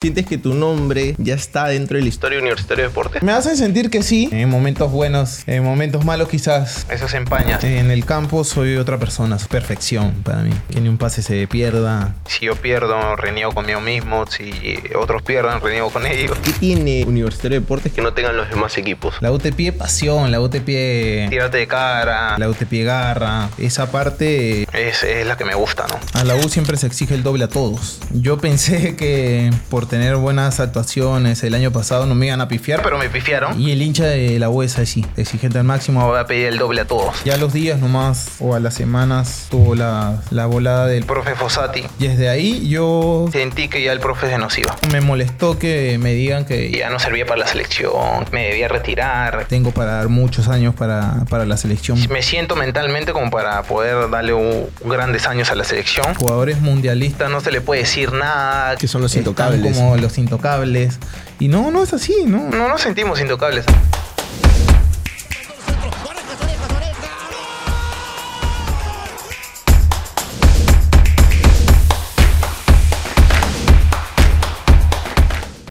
¿Sientes que tu nombre ya está dentro de la historia universitaria de deporte? Me hacen sentir que sí. En momentos buenos, en momentos malos quizás. Eso se empaña. En el campo soy otra persona, perfección para mí. Que ni un pase se pierda. Si yo pierdo, reniego conmigo mismo. Si otros pierden, reniego con ellos. ¿Qué tiene Universitario de Deportes que no tengan los demás equipos? La UTP pasión, la UTP... Tírate de cara. La UTP garra. Esa parte... Es, es la que me gusta, ¿no? A la U siempre se exige el doble a todos. Yo pensé que por tener buenas actuaciones el año pasado no me iban a pifiar. Pero me pifiaron. Y el hincha de la U es así, exigente al máximo. Voy a pedir el doble a todos. Ya los días nomás o a las semanas tuvo la, la volada del profe Fossati. Y desde ahí yo sentí que ya el profe se nos iba. Me molestó que me digan que ya no servía para la selección, me debía retirar. Tengo para dar muchos años para, para la selección. Me siento mentalmente como para poder darle un, grandes años a la selección. Jugadores mundialistas no se le puede decir nada. Que son los intocables. Los intocables. Y no, no es así, ¿no? No nos sentimos intocables.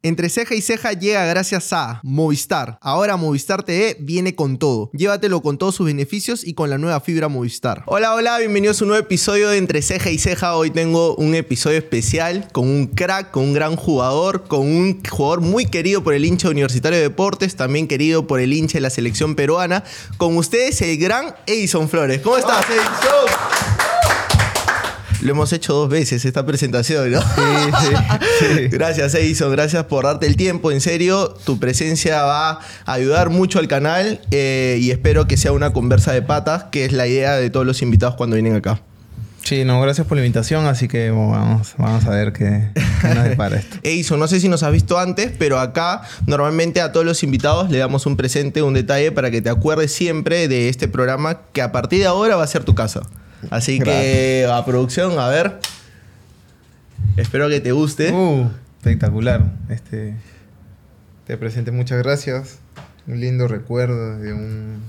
Entre ceja y ceja llega gracias a Movistar. Ahora Movistar TV viene con todo. Llévatelo con todos sus beneficios y con la nueva fibra Movistar. Hola, hola, bienvenidos a un nuevo episodio de Entre ceja y ceja. Hoy tengo un episodio especial con un crack, con un gran jugador, con un jugador muy querido por el hincha universitario de deportes, también querido por el hincha de la selección peruana. Con ustedes el gran Edison Flores. ¿Cómo estás, Edison? Lo hemos hecho dos veces esta presentación, ¿no? Sí, sí, Gracias, Edison. Gracias por darte el tiempo. En serio, tu presencia va a ayudar mucho al canal eh, y espero que sea una conversa de patas, que es la idea de todos los invitados cuando vienen acá. Sí, no, gracias por la invitación, así que vamos, vamos a ver qué, qué nos depara esto. Edison, no sé si nos has visto antes, pero acá normalmente a todos los invitados le damos un presente, un detalle para que te acuerdes siempre de este programa que a partir de ahora va a ser tu casa. Así que a producción, a ver. Espero que te guste. Uh, espectacular. Este, te presente muchas gracias. Un lindo recuerdo de un,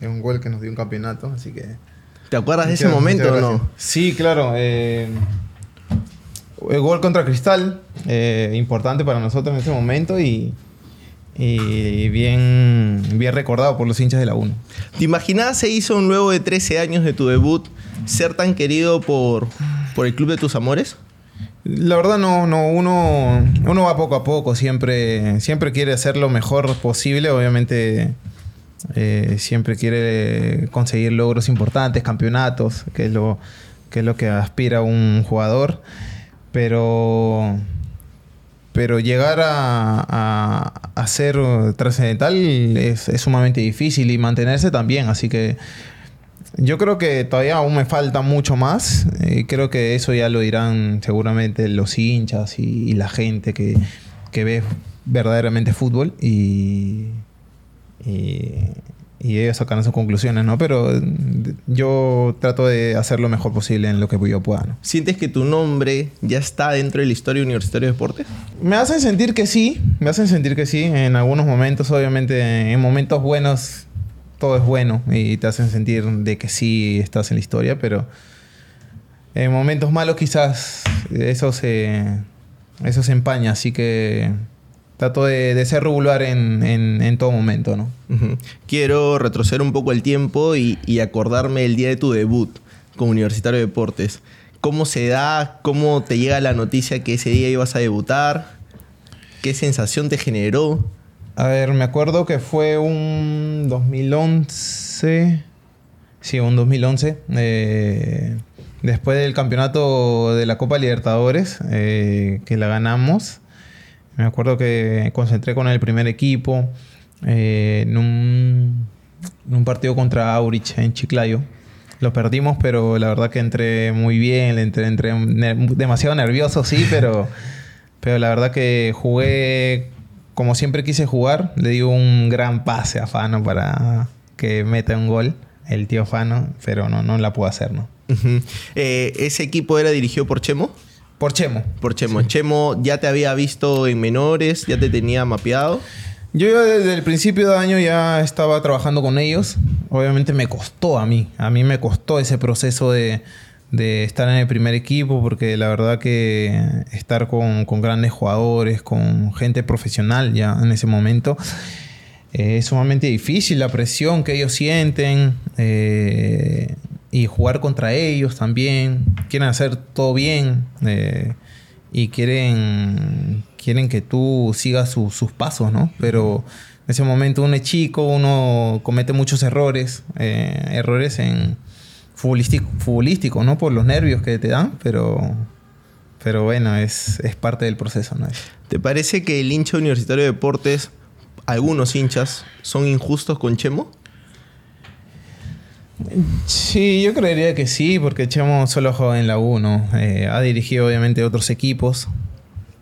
de un gol que nos dio un campeonato, así que... ¿Te acuerdas de ese momento o no? Sí, claro. Eh, el gol contra Cristal, eh, importante para nosotros en ese momento y, y bien, bien recordado por los hinchas de la 1. ¿Te imaginas se hizo luego de 13 años de tu debut ser tan querido por, por el club de tus amores? La verdad no, no, uno, uno va poco a poco, siempre, siempre quiere hacer lo mejor posible, obviamente eh, siempre quiere conseguir logros importantes, campeonatos, que es lo que, es lo que aspira un jugador, pero, pero llegar a, a, ser trascendental es, es sumamente difícil y mantenerse también, así que yo creo que todavía aún me falta mucho más. Eh, creo que eso ya lo dirán seguramente los hinchas y, la gente que, ve verdaderamente fútbol y, ellos sacarán sus conclusiones, ¿no? Pero yo trato de hacer lo mejor posible en lo que yo pueda, ¿no? ¿Sientes que tu nombre ya está dentro de la historia universitaria de deportes? Me hacen sentir que sí, me hacen sentir que sí. En algunos momentos, obviamente, en momentos buenos todo es bueno y te hacen sentir de que sí estás en la historia, pero en momentos malos quizás eso se, eso se empaña, así que trato de, ser regular en, todo momento, ¿no? Quiero retroceder un poco el tiempo y, y acordarme el día de tu debut como Universitario de Deportes. ¿Cómo se da? ¿Cómo te llega la noticia que ese día ibas a debutar? ¿Qué sensación te generó? A ver, me acuerdo que fue un 2011. Sí, un 2011. Eh, después del campeonato de la Copa Libertadores, eh, que la ganamos. Me acuerdo que concentré con el primer equipo eh, en, un, partido contra Aurich en Chiclayo. Lo perdimos, pero la verdad que entré muy bien, entré, entré demasiado nervioso, sí, pero, pero la verdad que jugué como siempre quise jugar, le di un gran pase a Fano para que meta un gol, el tío Fano, pero no, no la pudo hacer, ¿no? Eh, ¿Ese equipo era dirigido por Chemo? Por Chemo. Por Chemo. Chemo ya te había visto en menores, ya te tenía mapeado. Yo desde el principio de año ya estaba trabajando con ellos. Obviamente me costó a mí. A mí me costó ese proceso de, de estar en el primer equipo, porque la verdad que estar con, grandes jugadores, con gente profesional ya en ese momento, eh, es sumamente difícil, la presión que ellos sienten eh, y jugar contra ellos también, quieren hacer todo bien eh, y quieren, quieren que tú sigas sus pasos, ¿no? Pero en ese momento uno es chico, uno comete muchos errores, errores en futbolístico, futbolístico, ¿no? Por los nervios que te dan, pero, pero bueno, es, parte del proceso, ¿no? ¿Te parece que el hincha universitario de deportes, algunos hinchas, son injustos con Chemo? Sí, yo creería que sí, porque Chemo solo juega en la U, ¿no? Eh, ha dirigido obviamente otros equipos,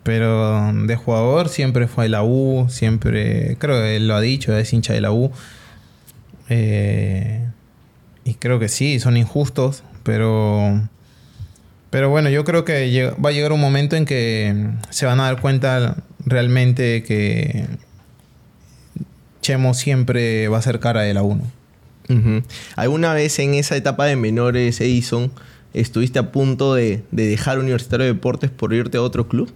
pero de jugador siempre fue la U, siempre, creo que él lo ha dicho, es hincha de la U. Eh, y creo que sí, son injustos, pero... Pero bueno, yo creo que va a llegar un momento en que se van a dar cuenta realmente que Chemo siempre va a ser cara de la 1. ¿Alguna vez en esa etapa de menores, Edison, estuviste a punto de, dejar Universitario de Deportes por irte a otro club?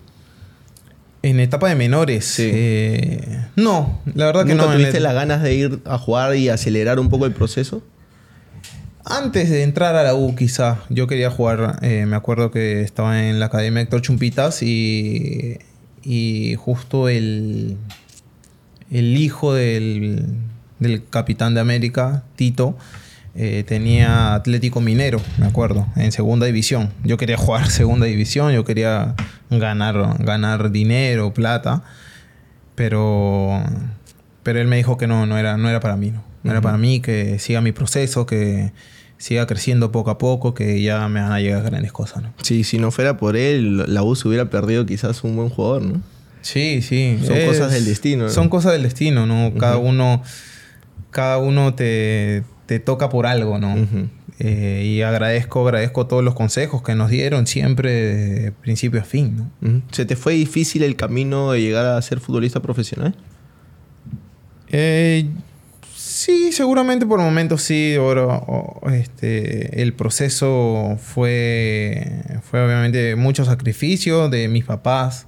En etapa de menores. Eh, no, la verdad que no. ¿Tuviste las ganas de ir a jugar y acelerar un poco el proceso? Antes de entrar a la U, quizá, yo quería jugar. Eh, me acuerdo que estaba en la academia Héctor Chumpitas y, y justo el, el hijo del, del capitán de América, Tito, eh, tenía Atlético Minero, me acuerdo, en segunda división. Yo quería jugar segunda división, yo quería ganar, ganar dinero, plata, pero, pero él me dijo que no, no era, no era para mí. ¿no? No era para mí, que siga mi proceso, que siga creciendo poco a poco, que ya me van a llegar grandes cosas, ¿no? Sí, si no fuera por él, la U se hubiera perdido quizás un buen jugador, ¿no? Sí, sí. Son cosas del destino. Son cosas del destino, ¿no? Cada uno, cada uno te, toca por algo, ¿no? Eh, y agradezco, agradezco todos los consejos que nos dieron siempre de principio a fin, ¿no? ¿Se te fue difícil el camino de llegar a ser futbolista profesional? Eh, Sí, seguramente por momentos sí. este, el proceso fue, fue obviamente mucho sacrificio de mis papás.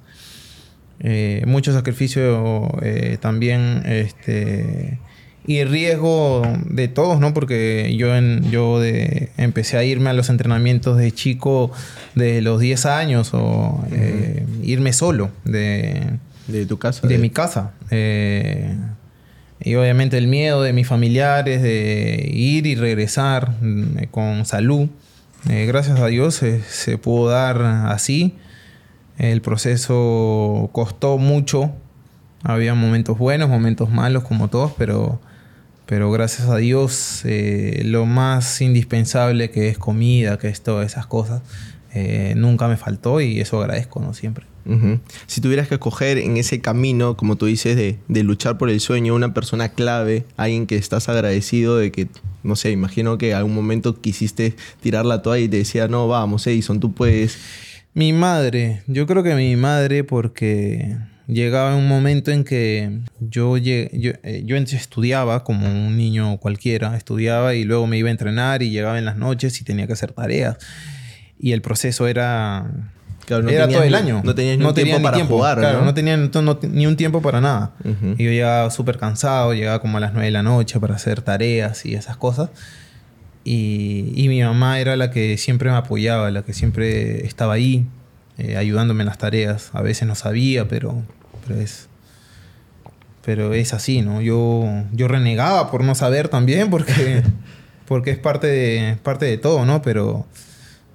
Eh, mucho sacrificio eh, también este, y riesgo de todos, ¿no? Porque yo, en, yo de, empecé a irme a los entrenamientos de chico de los 10 años o eh, irme solo de, de tu casa. De, de... mi casa. Y obviamente el miedo de mis familiares de ir y regresar mm, con salud. Eh, gracias a Dios se, pudo dar así. El proceso costó mucho. Había momentos buenos, momentos malos como todos, pero, pero gracias a Dios eh, lo más indispensable que es comida, que es todas esas cosas, eh, nunca me faltó y eso agradezco, ¿no? Siempre. Si tuvieras que escoger en ese camino, como tú dices, de, luchar por el sueño, una persona clave, alguien que estás agradecido de que, no sé, imagino que algún momento quisiste tirar la toalla y te decía, no, vamos, Edison, tú puedes. Mi madre, yo creo que mi madre, porque llegaba un momento en que yo, yo, eh, yo estudiaba como un niño cualquiera, estudiaba y luego me iba a entrenar y llegaba en las noches y tenía que hacer tareas. Y el proceso era no era todo el año. No tenía ni un tiempo para jugar. Claro, ¿no? tenía ni un tiempo para nada. Y yo llegaba súper cansado, llegaba como a las 9 de la noche para hacer tareas y esas cosas. Y, mi mamá era la que siempre me apoyaba, la que siempre estaba ahí, eh, ayudándome en las tareas. A veces no sabía, pero, pero, es, pero es así, ¿no? Yo, yo renegaba por no saber también, porque, porque es parte de, parte de todo, ¿no? Pero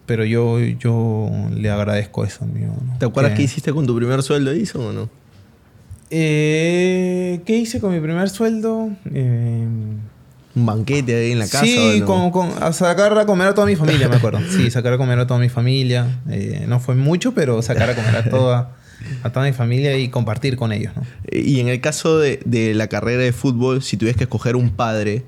pero yo, yo le agradezco eso, amigo. ¿Te acuerdas qué hiciste con tu primer sueldo, hizo o no? Eh, ¿Qué hice con mi primer sueldo? Eh, ¿Un banquete ahí en la casa? Sí, con, a sacar a comer a toda mi familia, me acuerdo. Sí, sacar a comer a toda mi familia. Eh, no fue mucho, pero sacar a comer a toda, a toda mi familia y compartir con ellos. ¿no? Y en el caso de, de la carrera de fútbol, si tuvieras que escoger un padre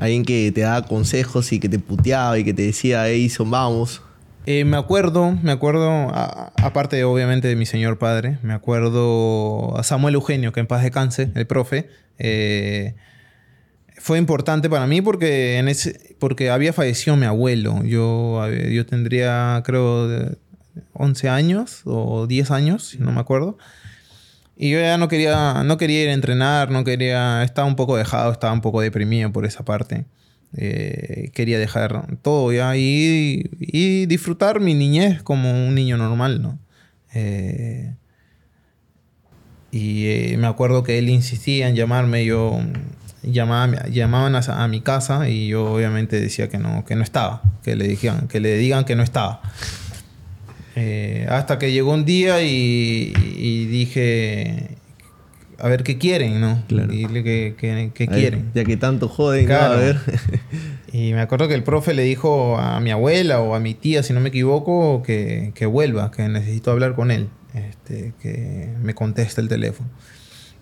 Alguien que te daba consejos y que te puteaba y que te decía, Edison, vamos. Eh, me acuerdo, me acuerdo, aparte obviamente de mi señor padre, me acuerdo a Samuel Eugenio, que en paz descanse, el profe. Eh, fue importante para mí porque, en ese, porque había fallecido mi abuelo. Yo, yo tendría, creo, 11 años o 10 años, si no me acuerdo. Y yo ya no quería, no quería ir a entrenar, no quería, estaba un poco dejado, estaba un poco deprimido por esa parte. Eh, quería dejar todo ya y, y, disfrutar mi niñez como un niño normal, ¿no? Eh, y eh, me acuerdo que él insistía en llamarme, yo llamaba, llamaban a, mi casa y yo obviamente decía que no, que no estaba, que le, digan, que le digan que no estaba. Eh, hasta que llegó un día y, dije, a ver qué quieren, ¿no? Dile que, quieren. Ya que tanto joden, a ver. y me acuerdo que el profe le dijo a mi abuela o a mi tía, si no me equivoco, que, vuelva, que necesito hablar con él, este, que me conteste el teléfono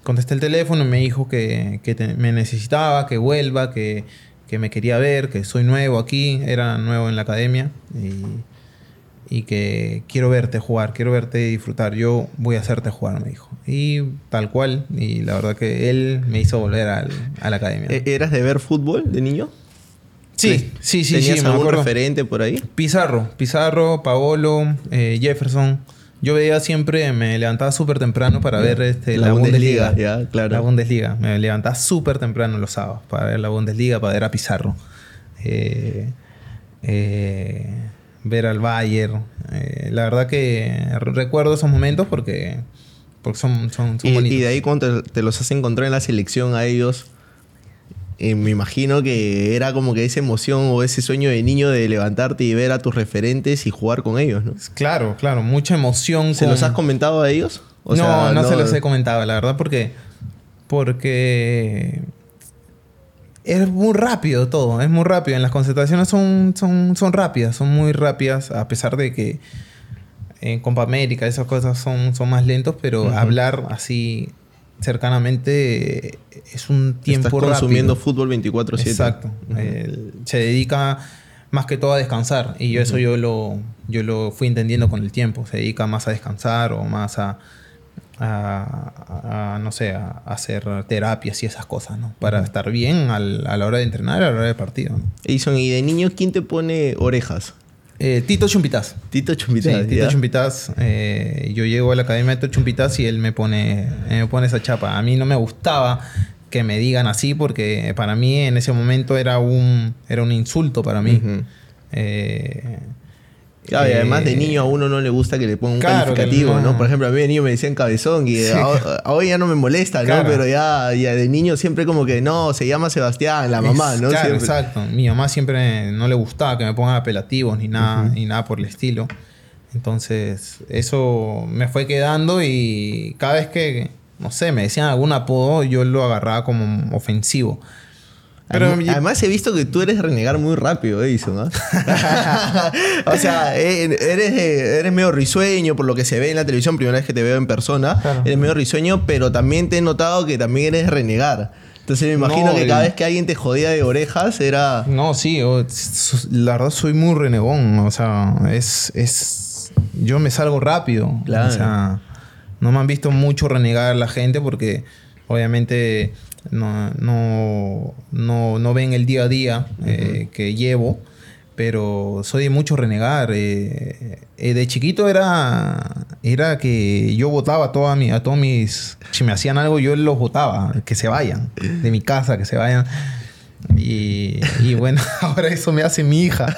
contesté el teléfono y me dijo que, me necesitaba, que vuelva, que, me quería ver, que soy nuevo aquí, era nuevo en la academia y, que quiero verte jugar, quiero verte disfrutar, yo voy a hacerte jugar, me dijo. Y tal cual, y la verdad que él me hizo volver a la academia. ¿E-, ¿Eras de ver fútbol de niño? Sí, sí, sí. ¿Tenías sí, algún referente por ahí? Pizarro, Pizarro, Paolo, eh, Jefferson. Yo veía siempre, me levantaba súper temprano para ver este, la, Bundesliga. claro. La Bundesliga. Me levantaba súper temprano los sábados para ver la Bundesliga, para ver a Pizarro. Eh, eh, ver al Bayern. Eh, la verdad que recuerdo esos momentos porque, porque son, son, y, bonitos. Y de ahí cuando te, te los has encontrado en la selección a ellos, eh, me imagino que era como que esa emoción o ese sueño de niño de levantarte y ver a tus referentes y jugar con ellos, ¿no? Claro, claro, mucha emoción. ¿Se los has comentado a ellos? no, no, se los he comentado, la verdad, porque. Porque. Es muy rápido todo, es muy rápido. En las concentraciones son, son, son rápidas, son muy rápidas, a pesar de que en Copa América esas cosas son, son más lentos, pero hablar así cercanamente es un tiempo Estás consumiendo fútbol 24/7. Exacto. se dedica más que todo a descansar y yo eso yo lo, yo lo fui entendiendo con el tiempo. Se dedica más a descansar o más a, a, no sé, a, hacer terapias y esas cosas, ¿no? Para estar bien a la hora de entrenar, a la hora del partido. ¿y de niño quién te pone orejas? Eh, Tito Chumpitas. Tito Chumpitas. Tito Chumpitas. Eh, yo llego a la academia de Tito Chumpitas y él me pone, me pone esa chapa. A mí no me gustaba que me digan así porque para mí en ese momento era un, era un insulto para mí. Claro, y además de eh, niño a uno no le gusta que le pongan un calificativo, no. Por ejemplo, a mí de niño me decían cabezón y hoy ya no me molesta, ¿no? Pero ya, ya, de niño siempre como que no, se llama Sebastián, la mamá, ¿no? Claro, exacto. Mi mamá siempre no le gustaba que me pongan apelativos ni nada, ni nada por el estilo. Entonces, eso me fue quedando y cada vez que, no sé, me decían algún apodo, yo lo agarraba como ofensivo. Pero además, he visto que tú eres renegar muy rápido, Edison, ¿no? o sea, eh, eres, eh, eres medio risueño por lo que se ve en la televisión, primera vez que te veo en persona. Eres medio risueño, pero también te he notado que también eres renegar. Entonces me imagino que cada vez que alguien te jodía de orejas era... No, sí, la verdad soy muy renegón. O sea, es... es yo me salgo rápido. Claro. O sea, no me han visto mucho renegar la gente porque obviamente no, no, no, no ven el día a día eh, que llevo, pero soy de mucho renegar. Eh, eh, de chiquito era, era que yo votaba a, toda mi, a todos mis... Si me hacían algo, yo los votaba, que se vayan de mi casa, que se vayan. Y, y, bueno, ahora eso me hace mi hija.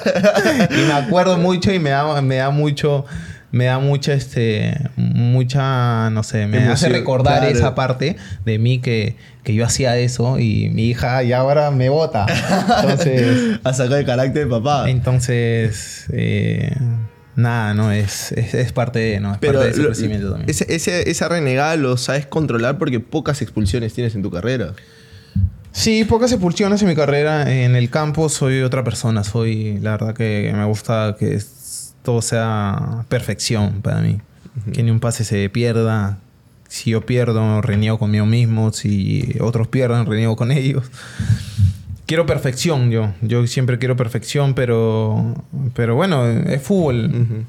y me acuerdo mucho y me da, me da mucho me da mucha, este, mucha, no sé, me hace recordar esa parte de mí que, yo hacía eso y mi hija ya ahora me vota. Entonces... ha sacado el carácter de papá. Entonces, eh, nada, no, es, es, parte de, no, es parte de ese crecimiento también. esa renegada lo sabes controlar porque pocas expulsiones tienes en tu carrera. Sí, pocas expulsiones en mi carrera. En el campo soy otra persona. Soy, la verdad que me gusta que todo sea perfección para mí. Que ni un pase se pierda. Si yo pierdo, reniego conmigo mismo. Si otros pierden, reniego con ellos. Quiero perfección yo. Yo siempre quiero perfección, pero, pero bueno, es fútbol.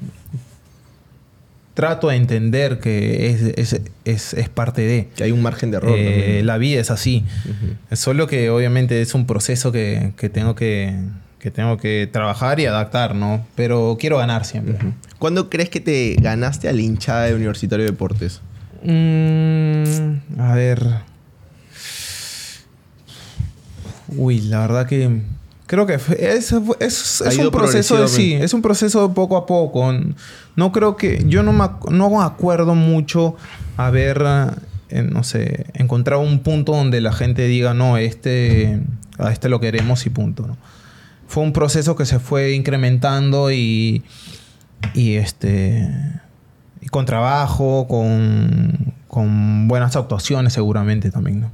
trato de entender que es, es, parte de. Que hay un margen de error. Eh, la vida es así. Solo que obviamente es un proceso que, tengo que, tengo que trabajar y adaptar, ¿no? Pero quiero ganar siempre. ¿Cuándo crees que te ganaste al hinchada de Universitario de Deportes? Mm, a ver. Uy, la verdad que creo que es, un proceso de sí, es un proceso poco a poco. No creo que yo no me, no acuerdo mucho haber eh, no sé, encontrado un punto donde la gente diga, "No, este a este lo queremos y punto", Fue un proceso que se fue incrementando y y este y con trabajo, con con buenas actuaciones seguramente también, ¿no?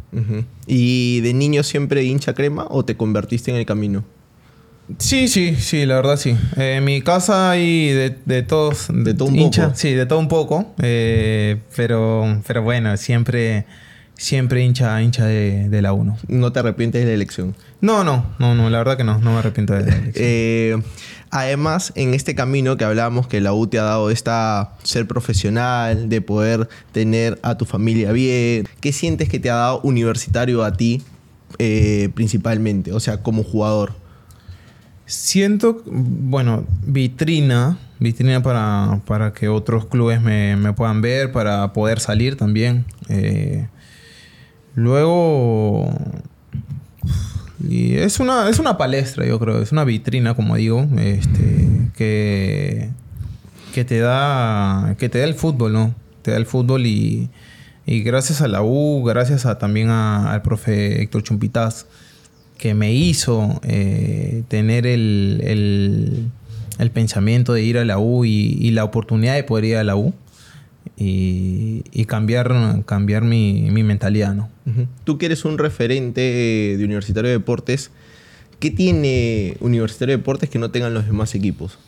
¿Y de niño siempre hincha crema o te convertiste en el camino? Sí, sí, sí, la verdad sí. Eh, en mi casa hay de, todos... De todo un hincha, Sí, de todo un poco. Eh, pero, pero bueno, siempre, siempre hincha, hincha de, la 1. ¿No te arrepientes de la elección? No, no, no, no, la verdad que no, no me arrepiento de la elección. Eh, Además, en este camino que hablábamos que la U te ha dado esta ser profesional, de poder tener a tu familia bien, ¿qué sientes que te ha dado universitario a ti eh, principalmente? O sea, como jugador. Siento, bueno, vitrina, vitrina para, para que otros clubes me, puedan ver, para poder salir también. Eh, luego, y es una, es una palestra, yo creo, es una vitrina, como digo, este, que, que, te da, que te da el fútbol, ¿no? Te da el fútbol y, y gracias a la U, gracias a, también al profe Héctor Chumpitaz, que me hizo eh, tener el, el, pensamiento de ir a la U y, y la oportunidad de poder ir a la U y, cambiar, cambiar mi, mentalidad, ¿no? Tú que eres un referente de Universitario de Deportes, ¿qué tiene Universitario de Deportes que no tengan los demás equipos?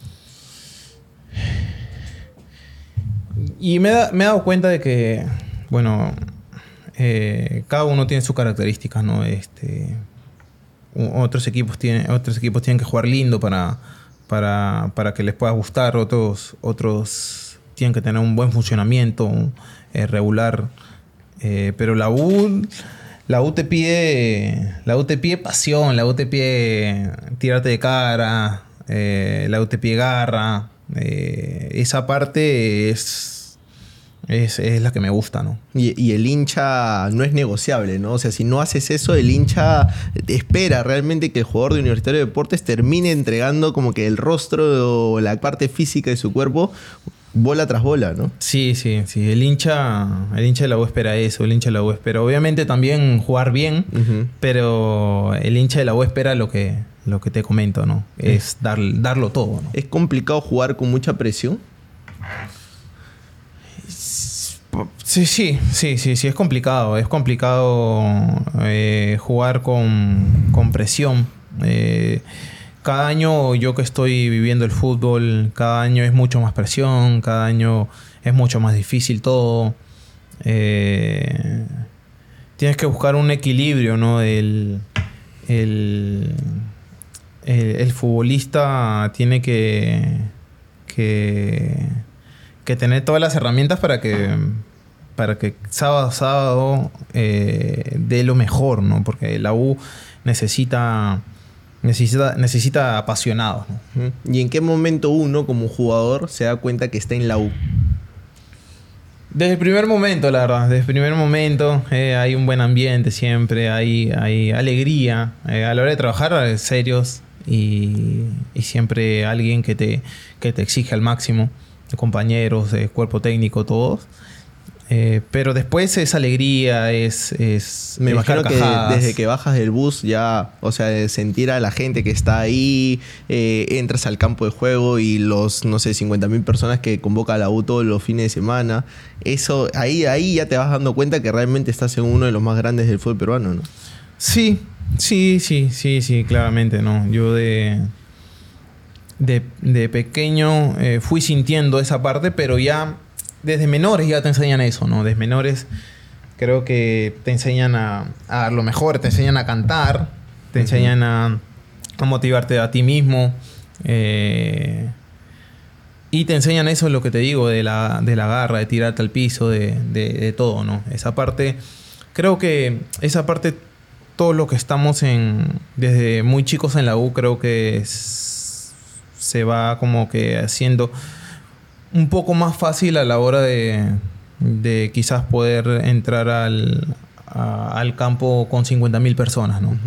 Y me, he dado cuenta de que, bueno, eh, cada uno tiene sus características, ¿no? Este, otros, equipos tienen, otros equipos tienen que jugar lindo para, para, para que les pueda gustar, otros, otros tienen que tener un buen funcionamiento eh, regular. Eh, pero la U, la U te pide, la U te pide pasión, la U te pide tirarte de cara, eh, la U te pide garra. esa parte es, es, la que me gusta, ¿no? Y, y, el hincha no es negociable, ¿no? O sea, si no haces eso, el hincha espera realmente que el jugador de Universitario de Deportes termine entregando como que el rostro o la parte física de su cuerpo bola tras bola, ¿no? Sí, sí, sí. El hincha, el hincha de la U espera eso, el hincha de la U espera. Obviamente también jugar bien, pero el hincha de la U espera lo que, lo que te comento, ¿no? Es dar, darlo todo, ¿no? ¿Es complicado jugar con mucha presión? Sí, sí, sí, sí, sí, es complicado. Es complicado eh, jugar con, con presión. Eh, cada año yo que estoy viviendo el fútbol, cada año es mucho más presión, cada año es mucho más difícil todo. Eh, tienes que buscar un equilibrio, ¿no? El, el, futbolista tiene que, que, tener todas las herramientas para que para que sábado a sábado eh, dé lo mejor, ¿no? Porque la U necesita Necesita, necesita apasionados. ¿Y en qué momento uno, como jugador, se da cuenta que está en la U? Desde el primer momento, la verdad. Desde el primer momento eh, hay un buen ambiente siempre, hay, hay alegría. Eh, a la hora de trabajar, eh, serios y, y, siempre alguien que te, que te exige al máximo. Compañeros, cuerpo técnico, todos. Eh, pero después es alegría, es. es Me imagino que desde que bajas del bus ya, o sea, sentir a la gente que está ahí, eh, entras al campo de juego y los, no sé, 50.000 personas que convoca la U todos los fines de semana, eso, ahí, ahí ya te vas dando cuenta que realmente estás en uno de los más grandes del fútbol peruano, ¿no? Sí, sí, sí, sí, sí, claramente, ¿no? Yo de. De, pequeño eh, fui sintiendo esa parte, pero ya desde menores ya te enseñan eso, ¿no? Desde menores creo que te enseñan a, dar lo mejor, te enseñan a cantar, te enseñan a, motivarte a ti mismo. Eh, y te enseñan eso, lo que te digo, de la, de la garra, de tirarte al piso, de, de, todo, ¿no? Esa parte, creo que esa parte, todo lo que estamos en, desde muy chicos en la U, creo que se va como que haciendo un poco más fácil a la hora de, de quizás poder entrar al, al campo con 50.000 personas, ¿no?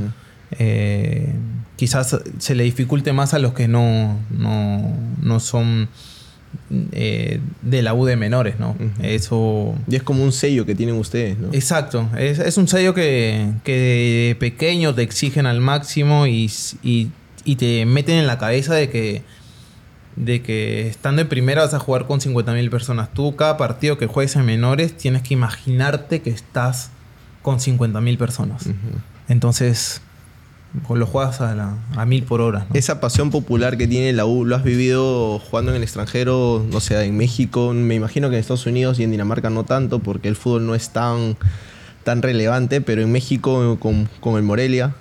Eh, quizás se le dificulte más a los que no, no, no son eh, de la U de menores, ¿no? Eso... Y es como un sello que tienen ustedes, ¿no? Exacto. Es, un sello que, que, de pequeño te exigen al máximo y, te meten en la cabeza de que, de que estando en primera vas a jugar con 50.000 personas. Tú, cada partido que juegues en menores, tienes que imaginarte que estás con 50.000 personas. Entonces, pues lo juegas a, mil por hora. Esa pasión popular que tiene la U, ¿lo has vivido jugando en el extranjero? No sé, en México, me imagino que en Estados Unidos y en Dinamarca no tanto, porque el fútbol no es tan, tan relevante, pero en México con, el Morelia.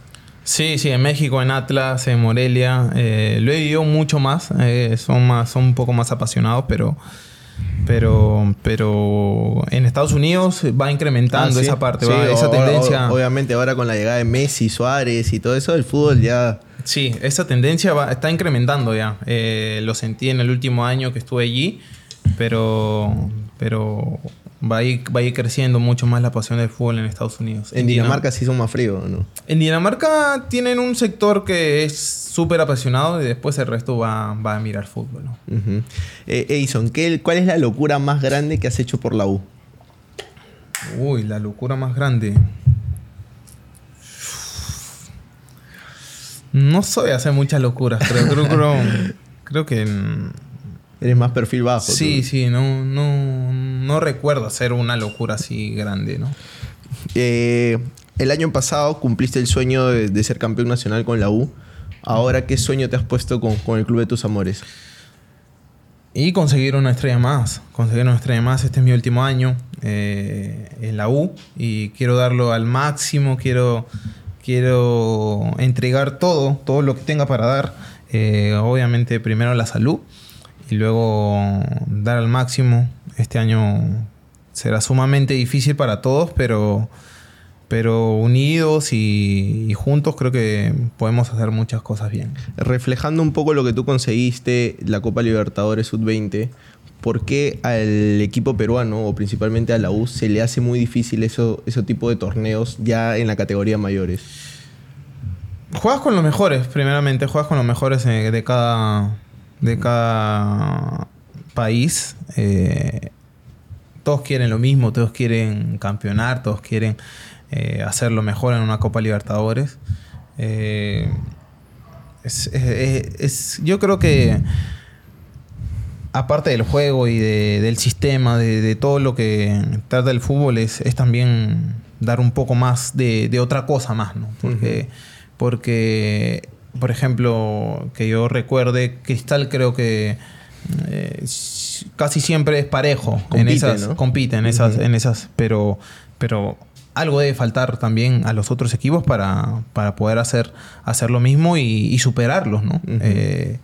Sí, sí, en México, en Atlas, en Morelia, eh, lo he vivido mucho más, eh, son más, son un poco más apasionados, pero pero, pero en Estados Unidos va incrementando ah, esa parte, esa tendencia. obviamente ahora con la llegada de Messi, Suárez y todo eso, el fútbol ya... Sí, esa tendencia va, está incrementando ya. Eh, lo sentí en el último año que estuve allí, pero, pero va a, ir, va a ir creciendo mucho más la pasión del fútbol en Estados Unidos. En, Dinamarca sí son más fríos, ¿no? En Dinamarca tienen un sector que es súper apasionado y después el resto va, a mirar fútbol, ¿no? Eh, Edison, ¿cuál es la locura más grande que has hecho por la U? Uy, la locura más grande. No soy hacer muchas locuras, creo, creo, creo que Eres más perfil bajo. Sí, sí, no, no, no recuerdo hacer una locura así grande, ¿no? Eh, el año pasado cumpliste el sueño de, ser campeón nacional con la U. Ahora, ¿qué sueño te has puesto con, el Club de tus Amores? Y conseguir una estrella más. Conseguir una estrella más. Este es mi último año eh, en la U y quiero darlo al máximo. Quiero, quiero entregar todo, todo lo que tenga para dar. Eh, obviamente, primero la salud y luego dar al máximo. Este año será sumamente difícil para todos, pero, pero unidos y, juntos creo que podemos hacer muchas cosas bien. Reflejando un poco lo que tú conseguiste, la Copa Libertadores Sub-20, ¿por qué al equipo peruano o principalmente a la U se le hace muy difícil eso, ese tipo de torneos ya en la categoría mayores? Juegas con los mejores, primeramente, juegas con los mejores de cada, de cada país. Eh, todos quieren lo mismo, todos quieren campeonar, todos quieren eh, hacerlo mejor en una Copa Libertadores. Eh, yo creo que aparte del juego y del sistema, de, todo lo que trata el fútbol, es, también dar un poco más de, otra cosa más, ¿no? Porque, porque por ejemplo, que yo recuerde, Cristal creo que eh, casi siempre es parejo. en esas, Compite en esas, en esas, pero, pero algo debe faltar también a los otros equipos para, poder hacer, hacer lo mismo y, superarlos, ¿no? Eh,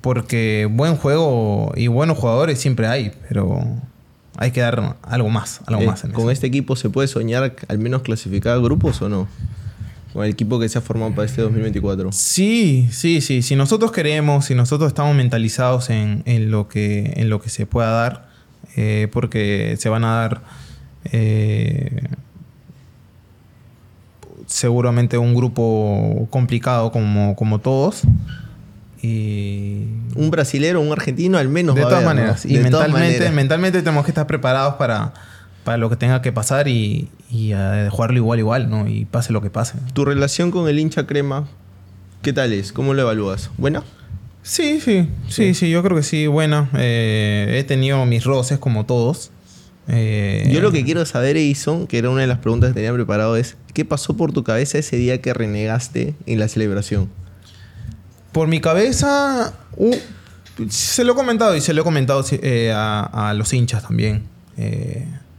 porque buen juego y buenos jugadores siempre hay, pero hay que dar algo más, algo eh, más. ¿Con este equipo se puede soñar al menos clasificar grupos o no? Con el equipo que se ha formado para este 2024. Sí, sí, sí. Si nosotros queremos, si nosotros estamos mentalizados en, lo, que, en lo que se pueda dar, eh, porque se van a dar eh, seguramente un grupo complicado como, como todos. Y... Un brasilero, un argentino al menos. De todas maneras. Y mentalmente, mentalmente tenemos que estar preparados para, para lo que tenga que pasar y, y a jugarlo igual, igual, ¿no? Y pase lo que pase. ¿Tu relación con el hincha crema, qué tal es? ¿Cómo lo evalúas? ¿Buena? Sí, sí, sí, sí, yo creo que sí, buena. Eh, he tenido mis roces como todos. Eh, yo lo que quiero saber, Edison, que era una de las preguntas que tenía preparado, es ¿qué pasó por tu cabeza ese día que renegaste en la celebración? Por mi cabeza, uh, se lo he comentado y se lo he comentado eh, a, a, los hinchas también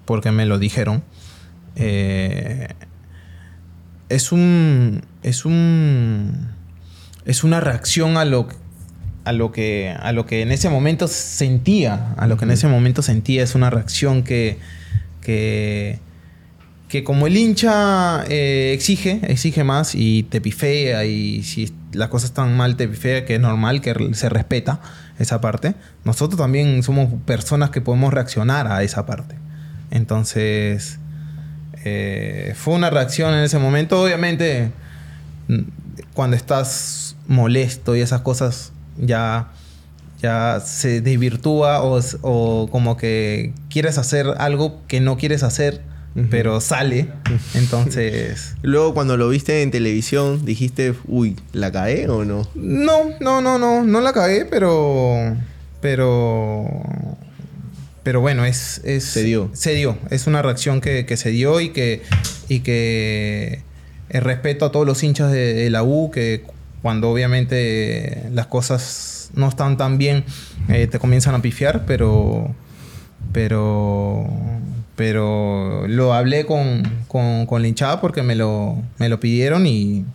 porque me lo dijeron. Eh, es un. Es un. Es una reacción a lo, a lo que, a lo que en ese momento sentía, a lo que en ese momento sentía, es una reacción que, que, que como el hincha eh, exige, exige más y te pifea y si las cosas están mal te pifea, que es normal, que se respeta esa parte, nosotros también somos personas que podemos reaccionar a esa parte. Entonces, eh, fue una reacción en ese momento, obviamente, cuando estás molesto y esas cosas ya, ya se desvirtúa o, como que quieres hacer algo que no quieres hacer, pero sale. Entonces. Luego, cuando lo viste en televisión, dijiste, uy, ¿la cae o no? No, no, no, no, no la cae, pero. Pero. Pero bueno, es, es. Se dio. Se dio. Es una reacción que, se dio y que. Y que. El respeto a todos los hinchas de la U, que cuando obviamente las cosas no están tan bien, eh, te comienzan a pifiar, pero, pero, pero lo hablé con, con, la hinchada porque me lo, me lo pidieron y,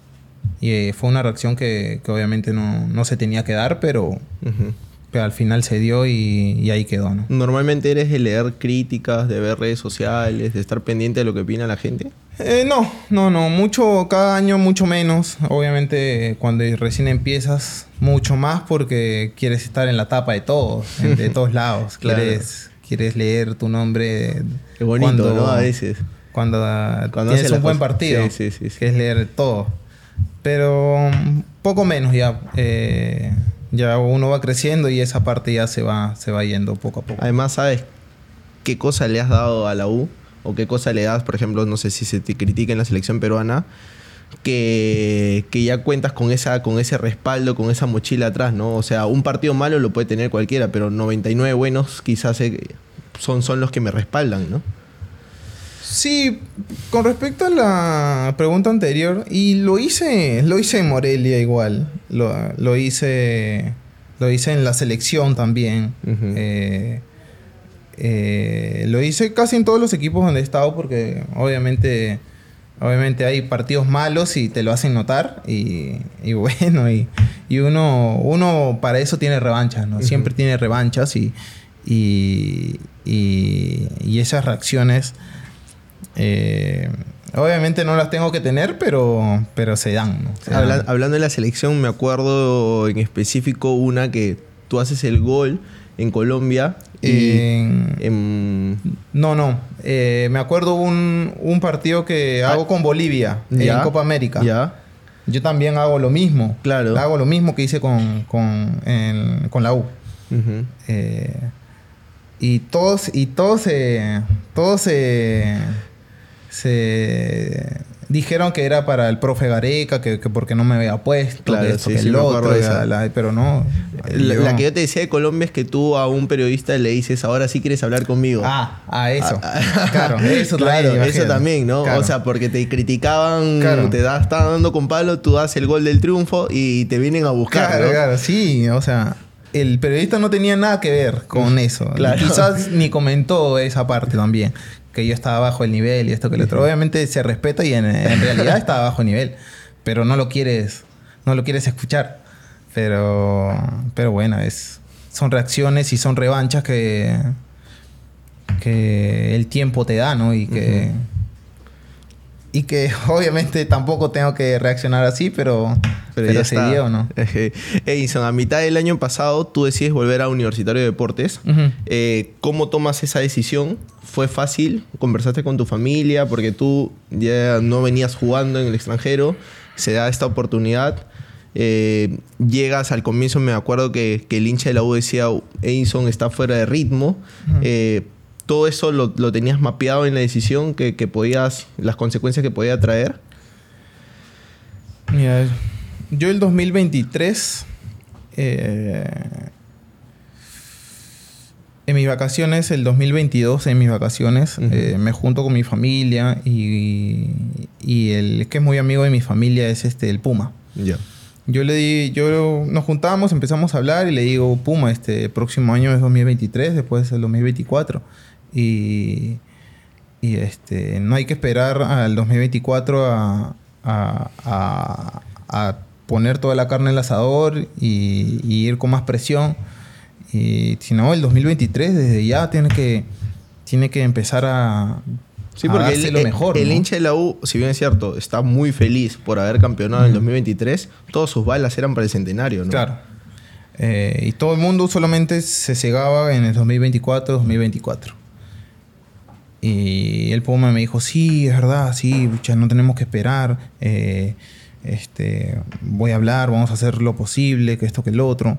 eh, fue una reacción que, obviamente no, se tenía que dar, pero, pero al final se dio y, ahí quedó. ¿no? ¿Normalmente eres de leer críticas, de ver redes sociales, de estar pendiente de lo que opina la gente? Eh, no, no, no, mucho, cada año mucho menos. Obviamente cuando recién empiezas, mucho más porque quieres estar en la tapa de todos, de todos lados. quieres, quieres leer tu nombre. Qué bonito, ¿no? A veces. Cuando, cuando tienes un buen partido. Sí, sí, sí, Quieres leer todo. Pero poco menos ya. Eh, ya uno va creciendo y esa parte ya se va, se va yendo poco a poco. Además, ¿sabes qué cosa le has dado a la U? o qué cosa le das, por ejemplo, no sé si se te critica en la selección peruana, que, ya cuentas con, esa, con ese respaldo, con esa mochila atrás, ¿no? O sea, un partido malo lo puede tener cualquiera, pero 99 buenos quizás eh, son, son los que me respaldan, ¿no? Sí, con respecto a la pregunta anterior, y lo hice, lo hice en Morelia igual, lo, hice, lo hice en la selección también. Eh, lo hice casi en todos los equipos donde he estado porque obviamente, obviamente hay partidos malos y te lo hacen notar y, bueno, y, uno, uno para eso tiene revanchas, ¿no? Siempre tiene revanchas y, y, esas reacciones eh, obviamente no las tengo que tener, pero, pero se dan. hablando de la selección, me acuerdo en específico una que tú haces el gol en Colombia no, no. Eh, me acuerdo un, un partido que ah, hago con Bolivia en Copa América. Ya. Yo también hago lo mismo. Claro. Hago lo mismo que hice con, con, con la U. Eh, y todos, y todos se. Todos se. Se Dijeron que era para el profe Gareca, que, porque no me había puesto, claro, que sí, el otro, pero no. La, que yo te decía de Colombia es que tú a un periodista le dices, ahora sí quieres hablar conmigo. Ah, a eso. Ah, claro, eso claro, también. Eso también, ¿no? O sea, porque te criticaban, te da, estaban dando con palo, tú das el gol del triunfo y te vienen a buscar. Claro, claro, sí, o sea. El periodista no tenía nada que ver con eso. Quizás ni comentó esa parte también que yo estaba bajo el nivel y esto que lo otro. Obviamente se respeta y en, realidad estaba bajo el nivel, pero no lo quieres, no lo quieres escuchar. Pero, pero bueno, es, son reacciones y son revanchas que, que el tiempo te da, ¿no? Y que, y que obviamente tampoco tengo que reaccionar así, pero, pero, ya se dio, ¿no? Edison, a mitad del año pasado tú decides volver a Universitario de Deportes. Eh, ¿Cómo tomas esa decisión? ¿Fue fácil? ¿Conversaste con tu familia? Porque tú ya no venías jugando en el extranjero. Se da esta oportunidad. Eh, llegas al comienzo, me acuerdo que, el hincha de la U decía, Edison está fuera de ritmo todo eso lo, tenías mapeado en la decisión que, podías, las consecuencias que podía traer? Mira, yo el 2023, eh, en mis vacaciones, el 2022, en mis vacaciones, eh, me junto con mi familia y, y, el que es muy amigo de mi familia es este, el Puma. Ya. Yo le di, yo nos juntamos, empezamos a hablar y le digo, Puma, este próximo año es 2023, después es el 2024. Y, y este, no hay que esperar al 2024 a, a, a, poner toda la carne en el asador y, ir con más presión. Y si no, el 2023 desde ya tiene que, tiene que empezar a, Sí, porque el, lo mejor, el, hincha de la U, si bien es cierto, está muy feliz por haber campeonado en el 2023, todas sus balas eran para el centenario, ¿no? Claro. Eh, y todo el mundo solamente se cegaba en el 2024, 2024. Y el Puma me dijo, sí, es verdad, sí, ya no tenemos que esperar. Eh, este, voy a hablar, vamos a hacer lo posible, que esto, que el otro.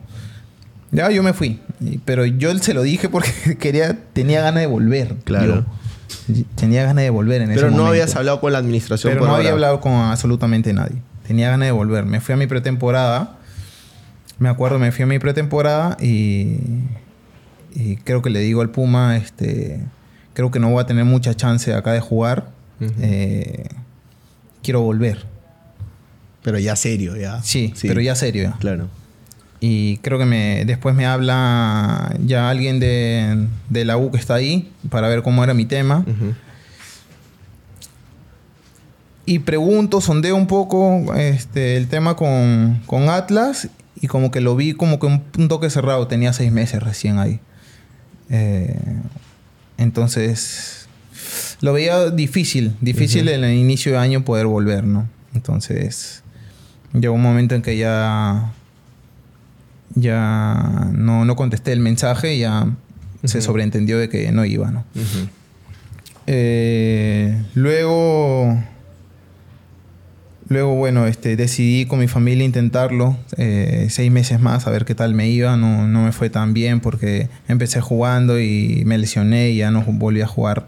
Ya yo me fui. Pero yo se lo dije porque quería, tenía ganas de volver. Claro. tenía ganas de volver en Pero no habías hablado con la administración. Pero no había hablado con absolutamente nadie. Tenía ganas de volver. Me fui a mi pretemporada. Me acuerdo, me fui a mi pretemporada y, y creo que le digo al Puma, este, creo que no voy a tener mucha chance acá de jugar. Eh, quiero volver. Pero ya serio, ya. Sí, pero ya serio. Claro. Y creo que me, después me habla ya alguien de, la U que está ahí para ver cómo era mi tema. Y pregunto, sondeo un poco este, el tema con, Atlas y como que lo vi como que un, toque cerrado. Tenía seis meses recién ahí. Eh, entonces, lo veía difícil, difícil en el inicio de año poder volver, ¿no? Entonces, llegó un momento en que ya ya no, contesté el mensaje, ya se sobreentendió de que no iba, ¿no? Eh, luego, luego, bueno, este, decidí con mi familia intentarlo eh, seis meses más a ver qué tal me iba. No, me fue tan bien porque empecé jugando y me lesioné y ya no volví a jugar.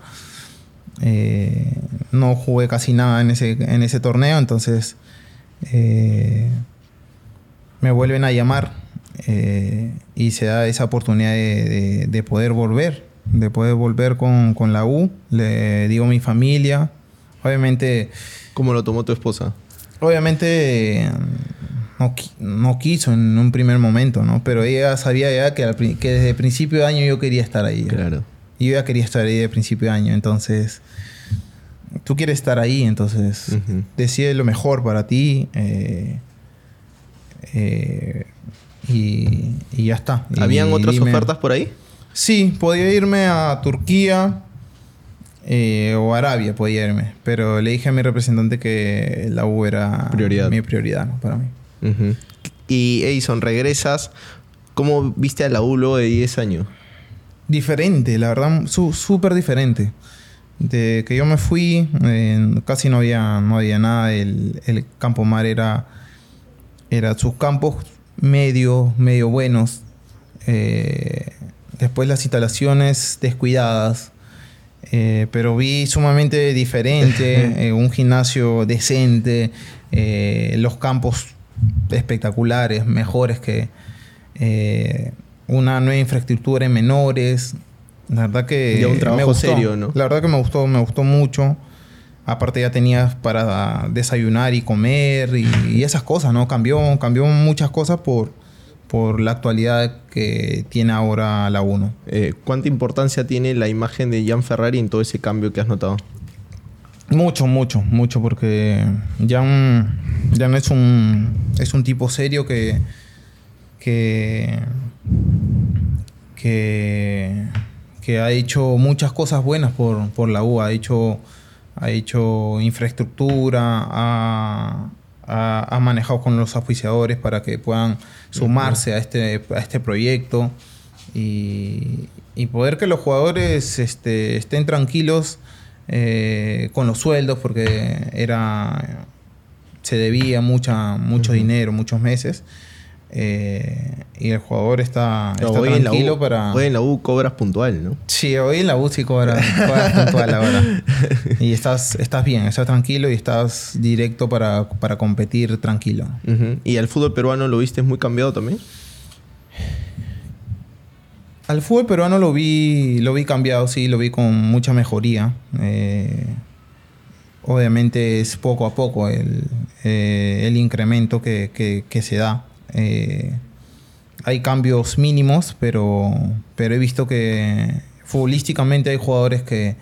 Eh, no jugué casi nada en ese, torneo, entonces eh, me vuelven a llamar y se da esa oportunidad de, poder volver, de poder volver con, la U. Le digo a mi familia, obviamente... ¿Cómo lo tomó tu esposa? Obviamente no, quiso en un primer momento, ¿no? Pero ella sabía ya que, desde el principio de año yo quería estar ahí. Claro. Y yo ya quería estar ahí desde el principio de año, entonces tú quieres estar ahí, entonces decide lo mejor para ti eh, eh, y, ya está. ¿Habían otras ofertas por ahí? Sí, podía irme a Turquía eh, o Arabia, podía irme, pero le dije a mi representante que la U era mi prioridad para mí. Y Edison, regresas. ¿Cómo viste a la U luego de 10 años? Diferente, la verdad, súper diferente de que yo me fui, casi no había, no había nada. El, el, campo mar era, era sus campos medio, medio buenos. Eh, después las instalaciones descuidadas. Eh, pero vi sumamente diferente, eh, un gimnasio decente, los campos espectaculares, mejores que una nueva infraestructura en menores, la verdad que un trabajo serio, ¿no? La verdad que me gustó, me gustó mucho. Aparte ya tenías para desayunar y comer y, esas cosas, ¿no? Cambió, cambió muchas cosas por, por la actualidad que tiene ahora la 1. Eh, ¿Cuánta importancia tiene la imagen de Jan Ferrari en todo ese cambio que has notado? Mucho, mucho, mucho, porque Jan, Jan es un es un tipo serio que que que que ha hecho muchas cosas buenas por, la U, ha hecho, ha hecho infraestructura, ha, manejado con los auspiciadores para que puedan sumarse a este, a este proyecto y, poder que los jugadores este, estén tranquilos eh, con los sueldos porque era se debía mucha, mucho dinero, muchos meses. Eh, y el jugador está, tranquilo para. Hoy en la U cobras puntual, ¿no? Sí, hoy en la U sí cobras, puntual ahora. Y estás, estás bien, estás tranquilo y estás directo para, competir tranquilo. ¿Y al fútbol peruano lo viste muy cambiado también? Al fútbol peruano lo vi, lo vi cambiado, sí, lo vi con mucha mejoría. Eh, obviamente es poco a poco el, eh, incremento que se da. Eh, hay cambios mínimos, pero, pero he visto que futbolísticamente hay jugadores que,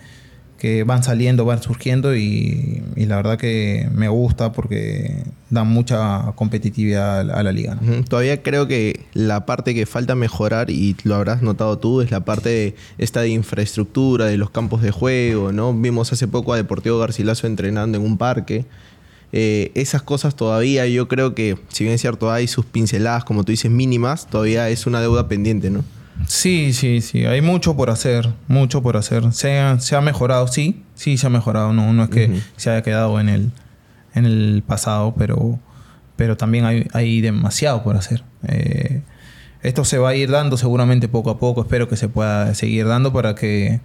que van saliendo, van surgiendo y, la verdad que me gusta porque dan mucha competitividad a la liga. Todavía creo que la parte que falta mejorar, y lo habrás notado tú, es la parte de esta de infraestructura, de los campos de juego, ¿no? Vimos hace poco a Deportivo Garcilaso entrenando en un parque. Eh, esas cosas todavía yo creo que, si bien es cierto, hay sus pinceladas, como tú dices, mínimas, todavía es una deuda pendiente, ¿no? Sí, sí, sí. Hay mucho por hacer, mucho por hacer. Se ha, se ha mejorado, sí, sí se ha mejorado. No, no es que se haya quedado en el, en el pasado, pero, pero también hay, hay demasiado por hacer. Eh, esto se va a ir dando seguramente poco a poco. Espero que se pueda seguir dando para que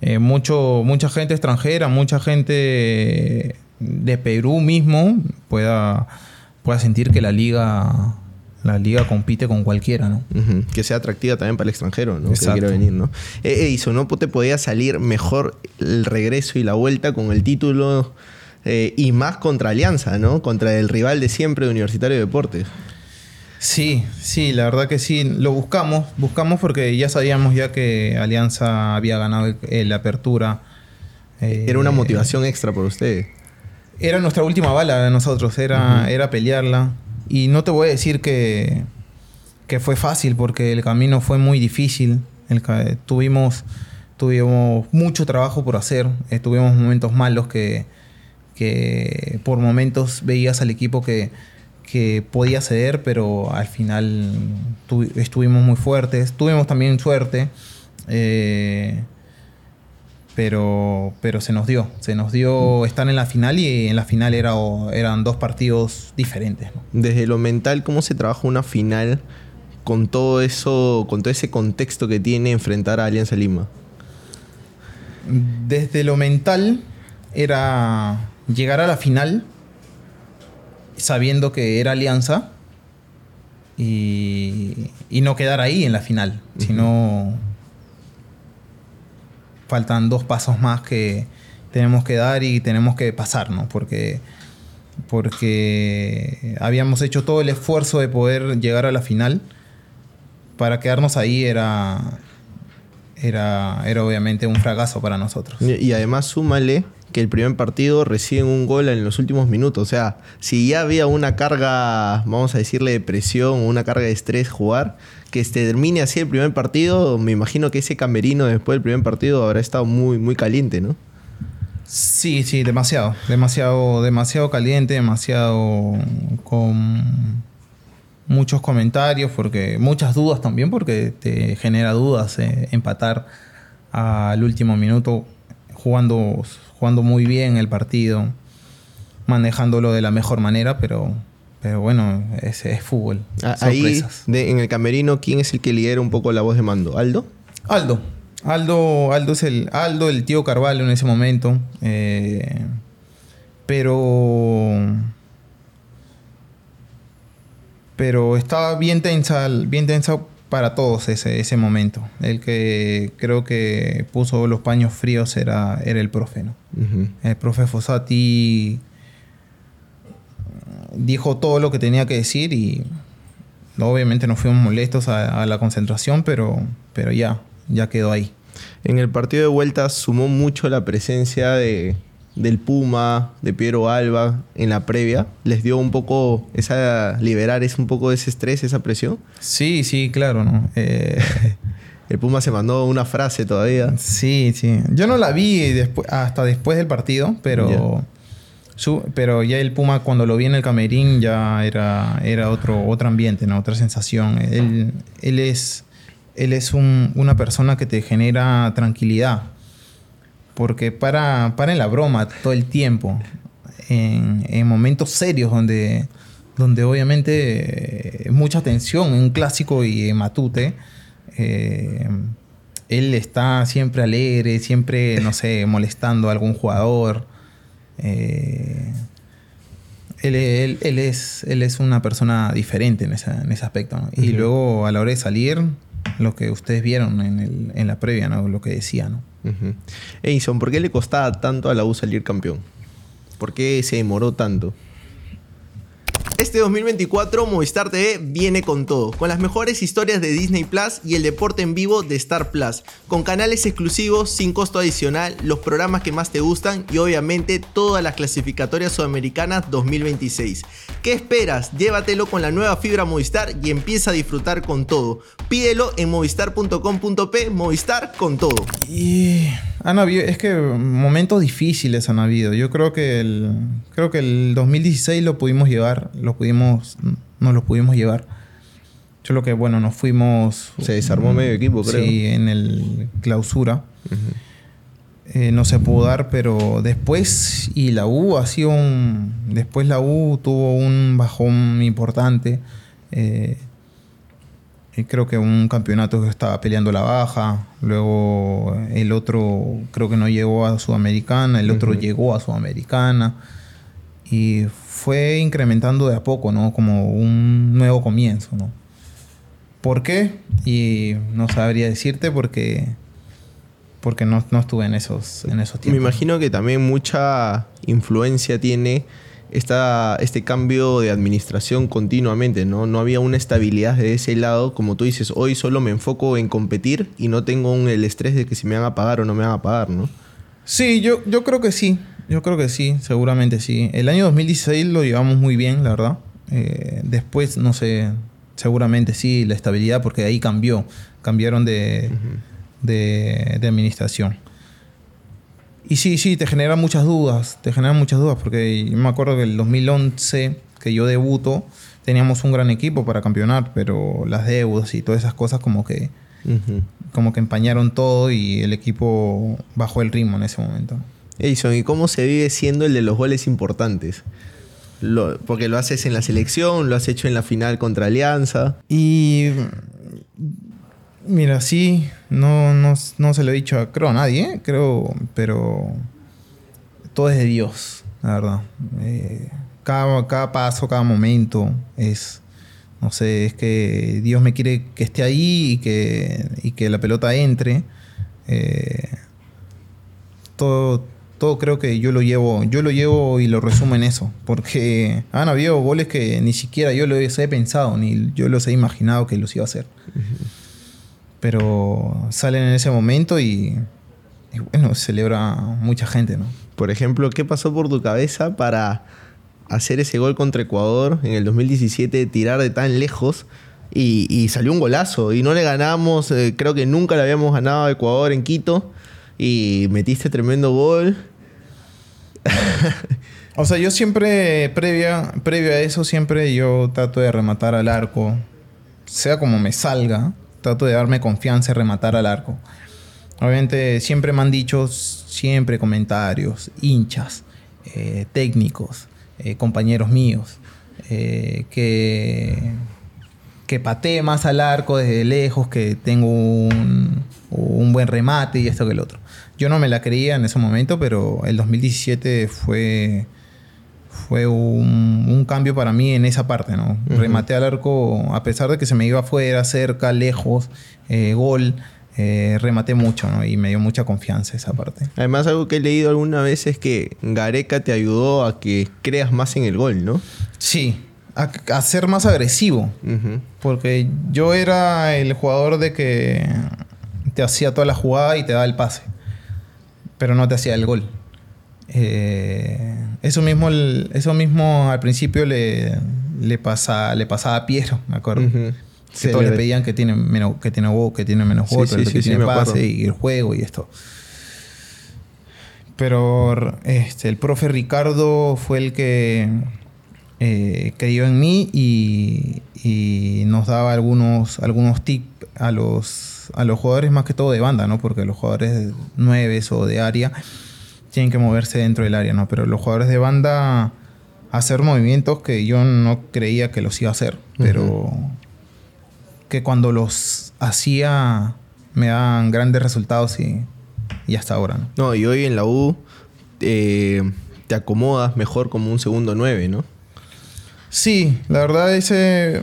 eh, mucho, mucha gente extranjera, mucha gente de Perú mismo pueda, pueda sentir que la liga la liga compite con cualquiera, ¿no? Que sea atractiva también para el extranjero, ¿no? Que quiera venir, ¿no? Eh, eso, ¿no? Te podía salir mejor el regreso y la vuelta con el título eh, y más contra Alianza, ¿no? Contra el rival de siempre de Universitario de Deportes. Sí, sí, la verdad que sí. Lo buscamos, buscamos porque ya sabíamos ya que Alianza había ganado la apertura. Era una motivación extra por ustedes. Era nuestra última bala de nosotros, era, era pelearla. Y no te voy a decir que, que fue fácil, porque el camino fue muy difícil. tuvimos, tuvimos mucho trabajo por hacer. Eh, tuvimos momentos malos que, que por momentos veías al equipo que, que podía ceder, pero al final estuvimos muy fuertes. Tuvimos también suerte. Eh, pero, pero se nos dio. Se nos dio estar en la final y en la final era, eran dos partidos diferentes. Desde lo mental, ¿cómo se trabaja una final con todo eso, con todo ese contexto que tiene enfrentar a Alianza Lima? Desde lo mental era llegar a la final sabiendo que era Alianza y, no quedar ahí en la final, sino faltan dos pasos más que tenemos que dar y tenemos que pasar, ¿no? Porque, porque habíamos hecho todo el esfuerzo de poder llegar a la final. Para quedarnos ahí era, era, era obviamente un fracaso para nosotros. Y, además súmale que el primer partido reciben un gol en los últimos minutos. O sea, si ya había una carga, vamos a decirle, de presión una carga de estrés jugar, que se termine así el primer partido, me imagino que ese camerino después del primer partido habrá estado muy, muy caliente, ¿no? Sí, sí, demasiado. Demasiado, demasiado caliente, demasiado con muchos comentarios, porque muchas dudas también, porque te genera dudas eh, empatar al último minuto jugando, jugando muy bien el partido, manejándolo de la mejor manera, pero pero bueno, ese es fútbol. Ah, ahí, en el camerino, ¿quién es el que lidera un poco la voz de mando? ¿Aldo? Aldo. Aldo, Aldo es el. Aldo, el tío Carvalho en ese momento. Eh, pero. Pero estaba bien tensa, bien tensa para todos ese, ese momento. El que creo que puso los paños fríos era, era el profe, ¿no? El profe Fossati dijo todo lo que tenía que decir y obviamente nos fuimos molestos a, la concentración, pero, pero ya, ya quedó ahí. En el partido de vuelta sumó mucho la presencia de, del Puma, de Piero Alba en la previa. ¿Les dio un poco esa liberar es un poco de ese estrés, esa presión? Sí, sí, claro, ¿no? Eh, el Puma se mandó una frase todavía. Sí, sí. Yo no la vi hasta después del partido, pero pero ya el Puma cuando lo vi en el camerín ya era, era otro, otro ambiente, otra sensación. Él, él es, él es una persona que te genera tranquilidad. Porque para, para en la broma todo el tiempo. En, en momentos serios donde, donde obviamente eh, mucha tensión, un clásico y Matute. Eh, él está siempre alegre, siempre, no sé, molestando a algún jugador. Eh, él, es, él es una persona diferente en, ese aspecto. Y luego a la hora de salir, lo que ustedes vieron en, la previa, ¿no? lo que decía. ¿no? Edison, ¿por qué le costaba tanto a la U salir campeón? ¿Por qué se demoró tanto? Este 2024 Movistar TV viene con todo, con las mejores historias de Disney Plus y el deporte en vivo de Star Plus, con canales exclusivos sin costo adicional, los programas que más te gustan y obviamente todas las clasificatorias sudamericanas 2026. ¿Qué esperas? Llévatelo con la nueva fibra Movistar y empieza a disfrutar con todo. Pídelo en movistar.com.p, Movistar con todo. Y es que momentos difíciles han habido. Yo creo que el, creo que el 2016 lo pudimos llevar, lo pudimos, nos lo pudimos llevar. Solo que, bueno, nos fuimos... Se desarmó medio equipo, creo. Sí, en el clausura. Eh, no se pudo dar, pero después, y la U ha sido un... Después la U tuvo un bajón importante. Eh, creo que un campeonato que estaba peleando la baja, luego el otro creo que no llegó a Sudamericana, el otro llegó a Sudamericana y fue incrementando de a poco, ¿no? Como un nuevo comienzo, ¿no? ¿Por qué? Y no sabría decirte porque porque no, no estuve en esos, en esos tiempos. Me imagino que también mucha influencia tiene esta, este cambio de administración continuamente, ¿no? No había una estabilidad de ese lado, como tú dices, hoy solo me enfoco en competir y no tengo el estrés de que si me van a pagar o no me van a pagar, ¿no? Sí, yo, yo creo que sí, yo creo que sí, seguramente sí. El año 2016 lo llevamos muy bien, la verdad. Eh, después, no sé, seguramente sí, la estabilidad, porque ahí cambió, cambiaron de, de, de administración. Y sí, sí, te genera muchas dudas, te generan muchas dudas, porque me acuerdo que el 2011, que yo debuto, teníamos un gran equipo para campeonar, pero las deudas y todas esas cosas como que, como que empañaron todo y el equipo bajó el ritmo en ese momento. Edison, ¿y cómo se vive siendo el de los goles importantes? porque lo haces en la selección, lo has hecho en la final contra Alianza. Y Mira, sí, no, no, se lo he dicho creo a nadie, ¿eh? creo, pero todo es de Dios, la verdad. Eh, cada, cada, paso, cada momento es, no sé, es que Dios me quiere que esté ahí y que, y que la pelota entre. Eh, todo, todo creo que yo lo llevo, yo lo llevo y lo resumo en eso, porque han habido goles que ni siquiera yo los he pensado, ni yo los he imaginado que los iba a hacer. Pero salen en ese momento y, bueno, celebra mucha gente, ¿no? Por ejemplo, ¿qué pasó por tu cabeza para hacer ese gol contra Ecuador en el 2017, tirar de tan lejos y, salió un golazo y no le ganamos, eh, creo que nunca le habíamos ganado a Ecuador en Quito y metiste tremendo gol. o sea, yo siempre, previa, previo a eso, siempre yo trato de rematar al arco, sea como me salga trato de darme confianza y rematar al arco. Obviamente siempre me han dicho, siempre comentarios, hinchas, eh, técnicos, eh, compañeros míos, eh, que, que patee más al arco desde lejos, que tengo un, un, buen remate y esto que el otro. Yo no me la creía en ese momento, pero el 2017 fue fue un, cambio para mí en esa parte, ¿no? Rematé al arco, a pesar de que se me iba afuera, cerca, lejos, eh, gol, eh, rematé mucho, ¿no? Y me dio mucha confianza esa parte. Además, algo que he leído alguna vez es que Gareca te ayudó a que creas más en el gol, ¿no? Sí, a, ser más agresivo. Porque yo era el jugador de que te hacía toda la jugada y te daba el pase, pero no te hacía el gol. Eh, eso, mismo, eso mismo al principio le, le, pasa, le pasaba a Piero, me acuerdo. Que todos le pedían que tiene menos, que tiene que tiene menos gol, que tiene pase y el juego y esto. Pero este, el profe Ricardo fue el que eh, creyó en mí y, y, nos daba algunos, algunos tips a los, a los jugadores más que todo de banda, ¿no? Porque los jugadores nueves o de área tienen que moverse dentro del área, ¿no? Pero los jugadores de banda hacer movimientos que yo no creía que los iba a hacer, pero que cuando los hacía me dan grandes resultados y, y hasta ahora, ¿no? No, y hoy en la U eh, te acomodas mejor como un segundo 9, ¿no? Sí, la verdad ese...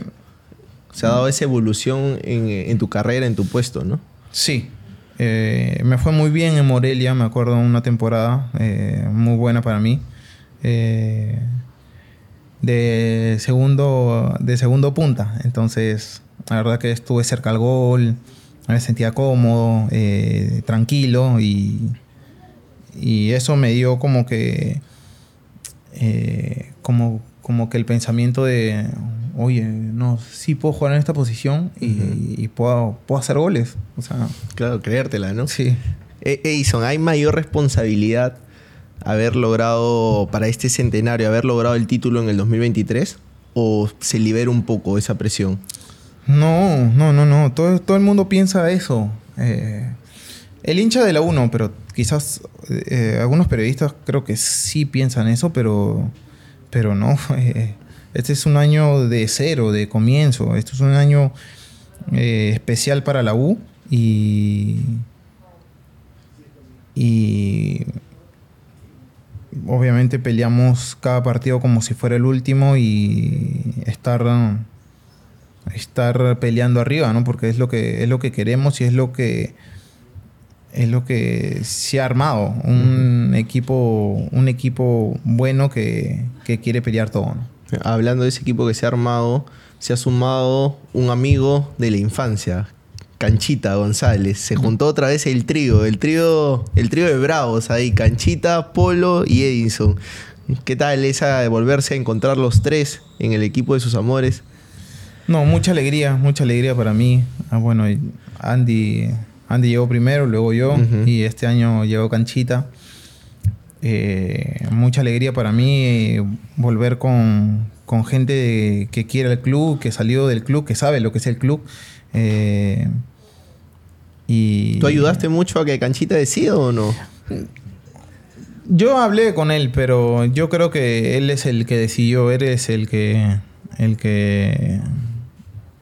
Se ha dado esa evolución en, tu carrera, en tu puesto, ¿no? Sí, eh, me fue muy bien en Morelia, me acuerdo, una temporada eh, muy buena para mí. Eh, de segundo, de segundo punta. Entonces, la verdad que estuve cerca al gol, me sentía cómodo, eh, tranquilo y, y eso me dio como que, como, como que el pensamiento de, oye, no, sí puedo jugar en esta posición y, puedo, puedo hacer goles. O sea, claro, creértela, ¿no? Sí. E, Edison, ¿hay mayor responsabilidad haber logrado para este centenario, haber logrado el título en el 2023? ¿O se libera un poco esa presión? No, no, no, no. Todo, todo el mundo piensa eso. Eh, el hincha de la 1, pero quizás eh, algunos periodistas creo que sí piensan eso, pero, pero no. Eh, este es un año de cero, de comienzo. Esto es un año especial para la U y, y obviamente peleamos cada partido como si fuera el último y estar estar peleando arriba, ¿no? Porque es lo que es lo que queremos y es lo que es lo que se ha armado, un equipo un equipo bueno que, quiere pelear todo, Hablando de ese equipo que se ha armado, se ha sumado un amigo de la infancia, Canchita González. Se juntó otra vez el trío, el trío, el trío de bravos ahí, Canchita, Polo y Edison. ¿Qué tal esa de volverse a encontrar los tres en el equipo de sus amores? No, mucha alegría, mucha alegría para mí. Ah, bueno, Andy, Andy llegó primero, luego yo, y este año llegó Canchita. Eh, mucha alegría para mí volver con, gente que quiere el club, que salió del club, que sabe lo que es el club. Eh, y, ¿Tú ayudaste mucho a que Canchita decida o no? Yo hablé con él, pero yo creo que él es el que decidió, eres el que, el que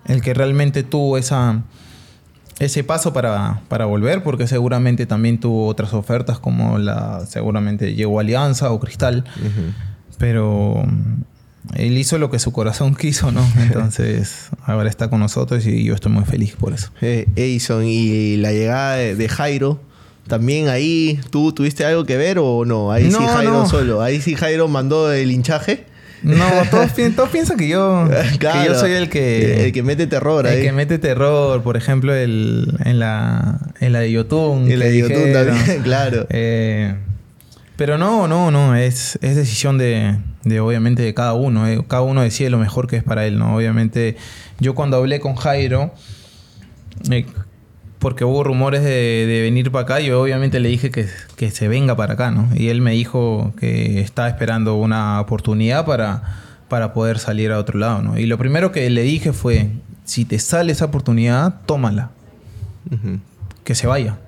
el que realmente tuvo esa, ese paso para, volver, porque seguramente también tuvo otras ofertas como la, seguramente llegó Alianza o Cristal, pero mm, él hizo lo que su corazón quiso, ¿no? Entonces ahora está con nosotros y yo estoy muy feliz por eso. Eh, Edison, y la llegada de, Jairo, también ahí, ¿tú tuviste algo que ver o no? Ahí sí Jairo solo, ahí sí Jairo mandó el hinchaje. No, todos, piensan que yo, yo soy el que... El que mete terror El que mete terror. Por ejemplo, el, en, la, en la de YouTube. En la de YouTube también, claro. Eh, pero no, no, no. Es, es decisión de, de, obviamente, de cada uno. Eh. Cada uno decide lo mejor que es para él, ¿no? Obviamente, yo cuando hablé con Jairo... Eh, porque hubo rumores de, venir para acá. Yo obviamente le dije que, se venga para acá, ¿no? Y él me dijo que estaba esperando una oportunidad para, para poder salir a otro lado, ¿no? Y lo primero que le dije fue, si te sale esa oportunidad, tómala. Que se vaya.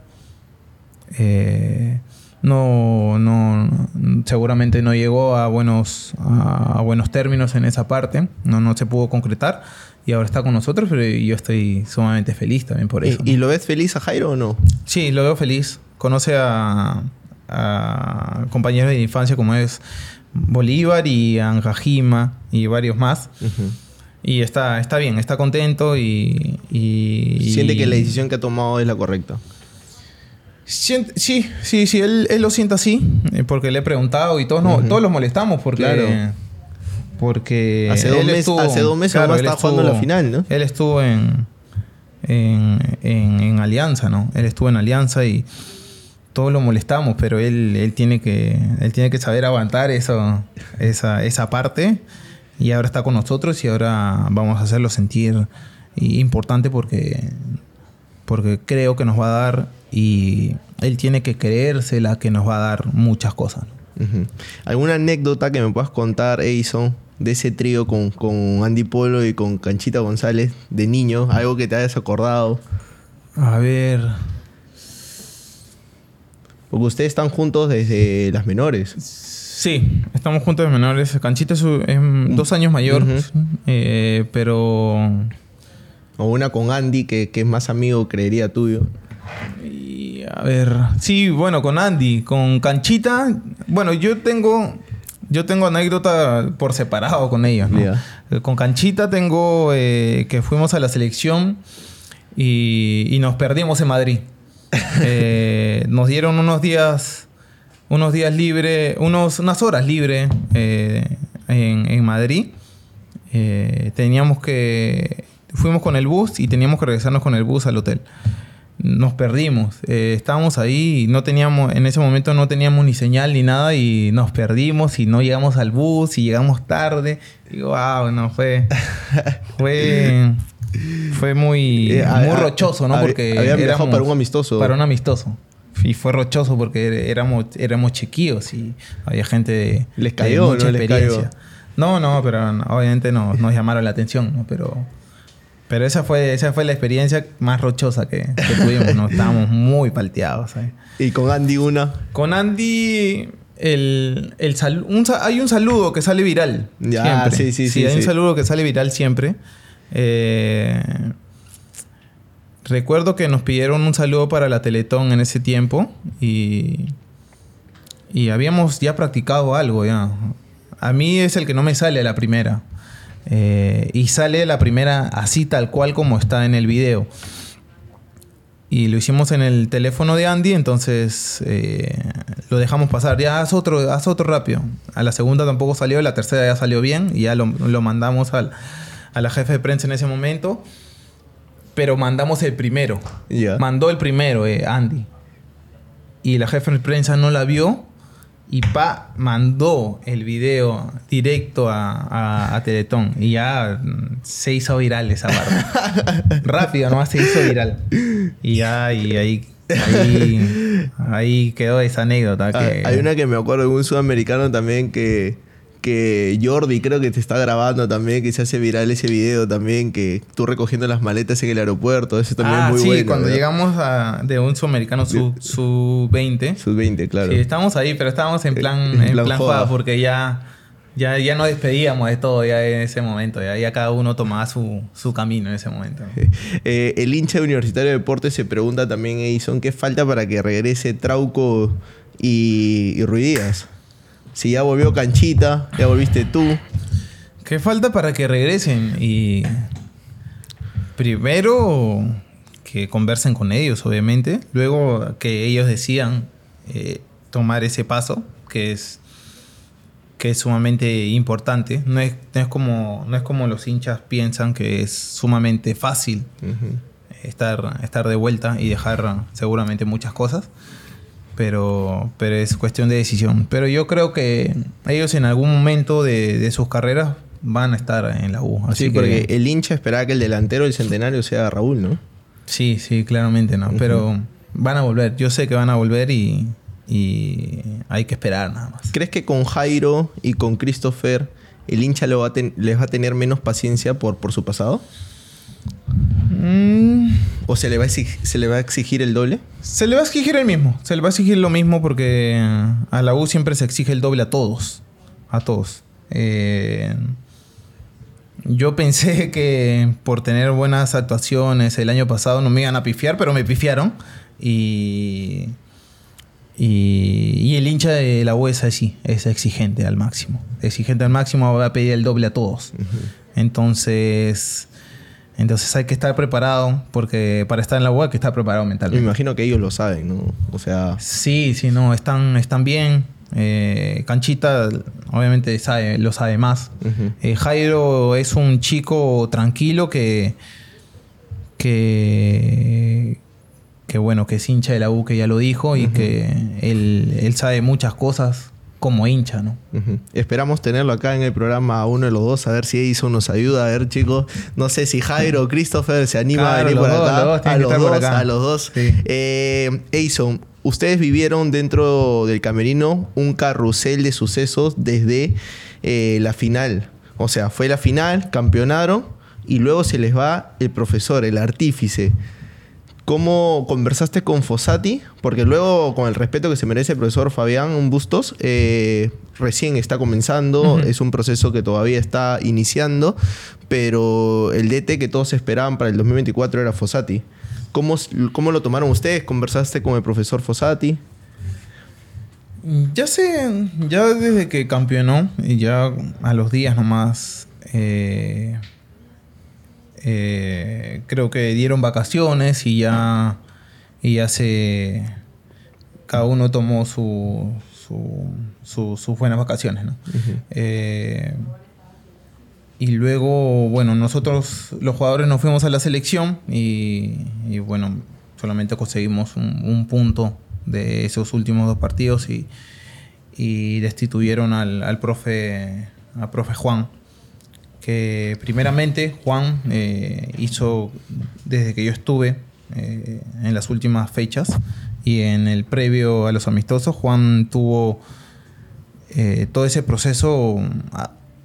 Eh, no, no, seguramente no llegó a buenos, a, buenos términos en esa parte, no, no se pudo concretar y ahora está con nosotros, pero yo estoy sumamente feliz también por eso. ¿Y, lo ves feliz a Jairo o no? Sí, lo veo feliz. Conoce a, compañeros de infancia como es Bolívar y Anjajima y varios más. Y está, está bien, está contento y, Siente que la decisión que ha tomado es la correcta. sí, sí, sí, él, lo siente así, eh, porque le he preguntado y todos, no, todos los molestamos porque... Porque hace dos, meses, hace dos meses estaba jugando la final, ¿no? Él estuvo en, en, Alianza, ¿no? Él estuvo en Alianza y todos lo molestamos, pero él, él, tiene, que, él tiene que saber aguantar eso, esa, esa parte. Y ahora está con nosotros y ahora vamos a hacerlo sentir importante porque, porque creo que nos va a dar y él tiene que creérsela que nos va a dar muchas cosas. ¿Alguna anécdota que me puedas contar, Edison, de ese trío con, Andy Polo y con Canchita González de niño? Algo que te hayas acordado. A ver. Porque ustedes están juntos desde las menores. Sí, estamos juntos desde menores. Canchita es, dos años mayor, eh, pero... O una con Andy, que, que, es más amigo, creería, tuyo. Y, a ver, sí, bueno, con Andy. Con Canchita, bueno, yo tengo yo tengo anécdota por separado con ellos. Eh, con Canchita tengo eh, que fuimos a la selección y, nos perdimos en Madrid. Eh, nos dieron unos días, unos días libres, unos, unas horas libres en, Madrid. Eh, teníamos que... Fuimos con el bus y teníamos que regresarnos con el bus al hotel. Nos perdimos. Eh, estábamos ahí y no teníamos, en ese momento no teníamos ni señal ni nada y nos perdimos y no llegamos al bus y llegamos tarde. Digo, wow, no, fue... fue... Fue muy, eh, muy rochoso, ¿no? Porque habían para un amistoso. Para un amistoso. Y fue rochoso porque éramos, éramos chiquillos y había gente de, ¿Les cayó, mucha no experiencia. No, no, pero obviamente no, nos llamaron la atención, ¿no? Pero, pero esa fue, esa fue la experiencia más rochosa que, tuvimos, ¿no? Estábamos muy palteados. ¿Y con Andy una? Con Andy... El, el hay un saludo que sale viral. Ya, sí, sí, sí. Sí, hay un saludo que sale viral siempre. Eh, recuerdo que nos pidieron un saludo para la Teletón en ese tiempo y, y habíamos ya practicado algo ya. A mí es el que no me sale la primera. Eh, y sale la primera así tal cual como está en el video. Y lo hicimos en el teléfono de Andy, entonces eh, lo dejamos pasar. Ya haz otro, haz otro rápido. A la segunda tampoco salió, la tercera ya salió bien y ya lo, lo mandamos al, a la jefe de prensa en ese momento, pero mandamos el primero. Mandó el primero, eh, Andy. Y la jefe de prensa no la vio y pa, mandó el video directo a, a, Teletón. Y ya mm, se hizo viral esa barra. Rápido, nomás se hizo viral. Y ya, y ahí Ahí, ahí, quedó esa anécdota. Ah, que... Hay una que me acuerdo de un sudamericano también que que Jordi creo que te está grabando también, que se hace viral ese video también, que tú recogiendo las maletas en el aeropuerto, eso también es ah, muy sí, bueno. cuando llegamos a, de un sudamericano su, su 20. Su 20, claro. Sí, estábamos ahí, pero estábamos en plan, en, plan, porque ya, ya, ya nos despedíamos de todo ya en ese momento, ya, ya cada uno tomaba su, su camino en ese momento. Eh, el hincha Universitario de Deportes se pregunta también, Edison, ¿qué falta para que regrese Trauco y, y Ruidías? Si ya volvió Canchita, ya volviste tú. ¿Qué falta para que regresen? Y primero que conversen con ellos, obviamente. Luego que ellos decían eh, tomar ese paso, que es que es sumamente importante. No es, como, no es como los hinchas piensan que es sumamente fácil estar, estar de vuelta y dejar seguramente muchas cosas pero, pero es cuestión de decisión. Pero yo creo que ellos en algún momento de, sus carreras van a estar en la U. Así sí, porque el hincha esperaba que el delantero del centenario sea Raúl, ¿no? Sí, sí, claramente no. Pero van a volver. Yo sé que van a volver y, hay que esperar nada más. ¿Crees que con Jairo y con Christopher el hincha les va a tener menos paciencia por, por su pasado? Mm. ¿O se le, va a exigir, se le va a exigir el doble? Se le va a exigir el mismo. Se le va a exigir lo mismo porque a la U siempre se exige el doble a todos. A todos. Eh, yo pensé que por tener buenas actuaciones el año pasado no me iban a pifiar, pero me pifiaron. Y, y, el hincha de la U es así, es exigente al máximo. Exigente al máximo va a pedir el doble a todos. Entonces entonces hay que estar preparado, porque para estar en la web hay que estar preparado mentalmente. Me imagino que ellos lo saben, ¿no? O sea... Sí, sí, no, están, están bien. Eh, Canchita obviamente sabe, lo sabe más. Eh, Jairo es un chico tranquilo que, que, que bueno, que es hincha de la U, que ya lo dijo, y que él, él sabe muchas cosas como hincha, ¿no? Esperamos tenerlo acá en el programa a uno de los dos, a ver si Edison nos ayuda. A ver, chicos, no sé si Jairo o Christopher se anima a venir por acá. a, los dos a los dos, Edison, ustedes vivieron dentro del camerino un carrusel de sucesos desde eh, la final. O sea, fue la final, campeonaron y luego se les va el profesor, el artífice. ¿Cómo conversaste con Fossati? Porque luego, con el respeto que se merece el profesor Fabián Bustos, eh, recién está comenzando, es un proceso que todavía está iniciando, pero el DT que todos esperaban para el 2024 era Fossati. ¿Cómo, cómo lo tomaron ustedes? ¿Conversaste con el profesor Fossati? Ya sé, ya desde que campeonó, y ya a los días nomás, eh, eh, creo que dieron vacaciones y ya, y ya se... Cada uno tomó su, sus buenas vacaciones, ¿no? Eh, y luego, bueno, nosotros los jugadores nos fuimos a la selección y, bueno, solamente conseguimos un, punto de esos últimos dos partidos y, destituyeron al, profe, al profe Juan que primeramente Juan eh, hizo desde que yo estuve eh, en las últimas fechas y en el previo a los amistosos, Juan tuvo eh, todo ese proceso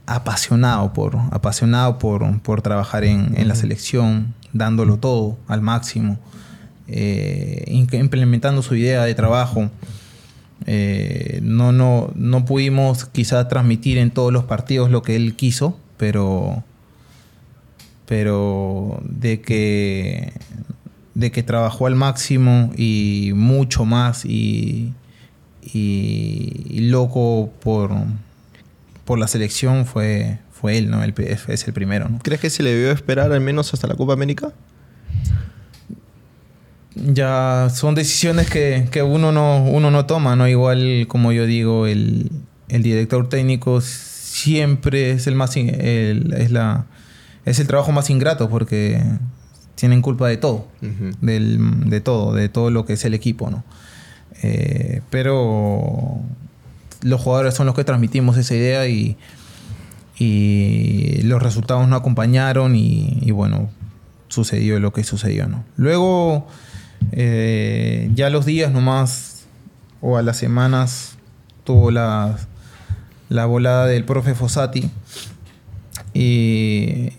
apasionado por, apasionado por, por trabajar en, en, la selección, dándolo todo al máximo, implementando su idea de trabajo. no, no, no pudimos quizá transmitir en todos los partidos lo que él quiso, pero, pero de que, de que trabajó al máximo y mucho más y, y, loco por, por la selección fue, fue él, ¿no? es el primero, ¿no? ¿Crees que se le debió esperar al menos hasta la Copa América? Ya son decisiones que, que uno, no, uno no toma, ¿no? Igual como yo digo, el, el director técnico siempre es el más es la es el trabajo más ingrato porque tienen culpa de todo, de todo, de todo lo que es el equipo, ¿no? Eh, pero los jugadores son los que transmitimos esa idea y, y los resultados no acompañaron y, bueno, sucedió lo que sucedió, ¿no? Luego, eh, ya los días nomás o a las semanas tuvo las la volada del profe Fossati. Y,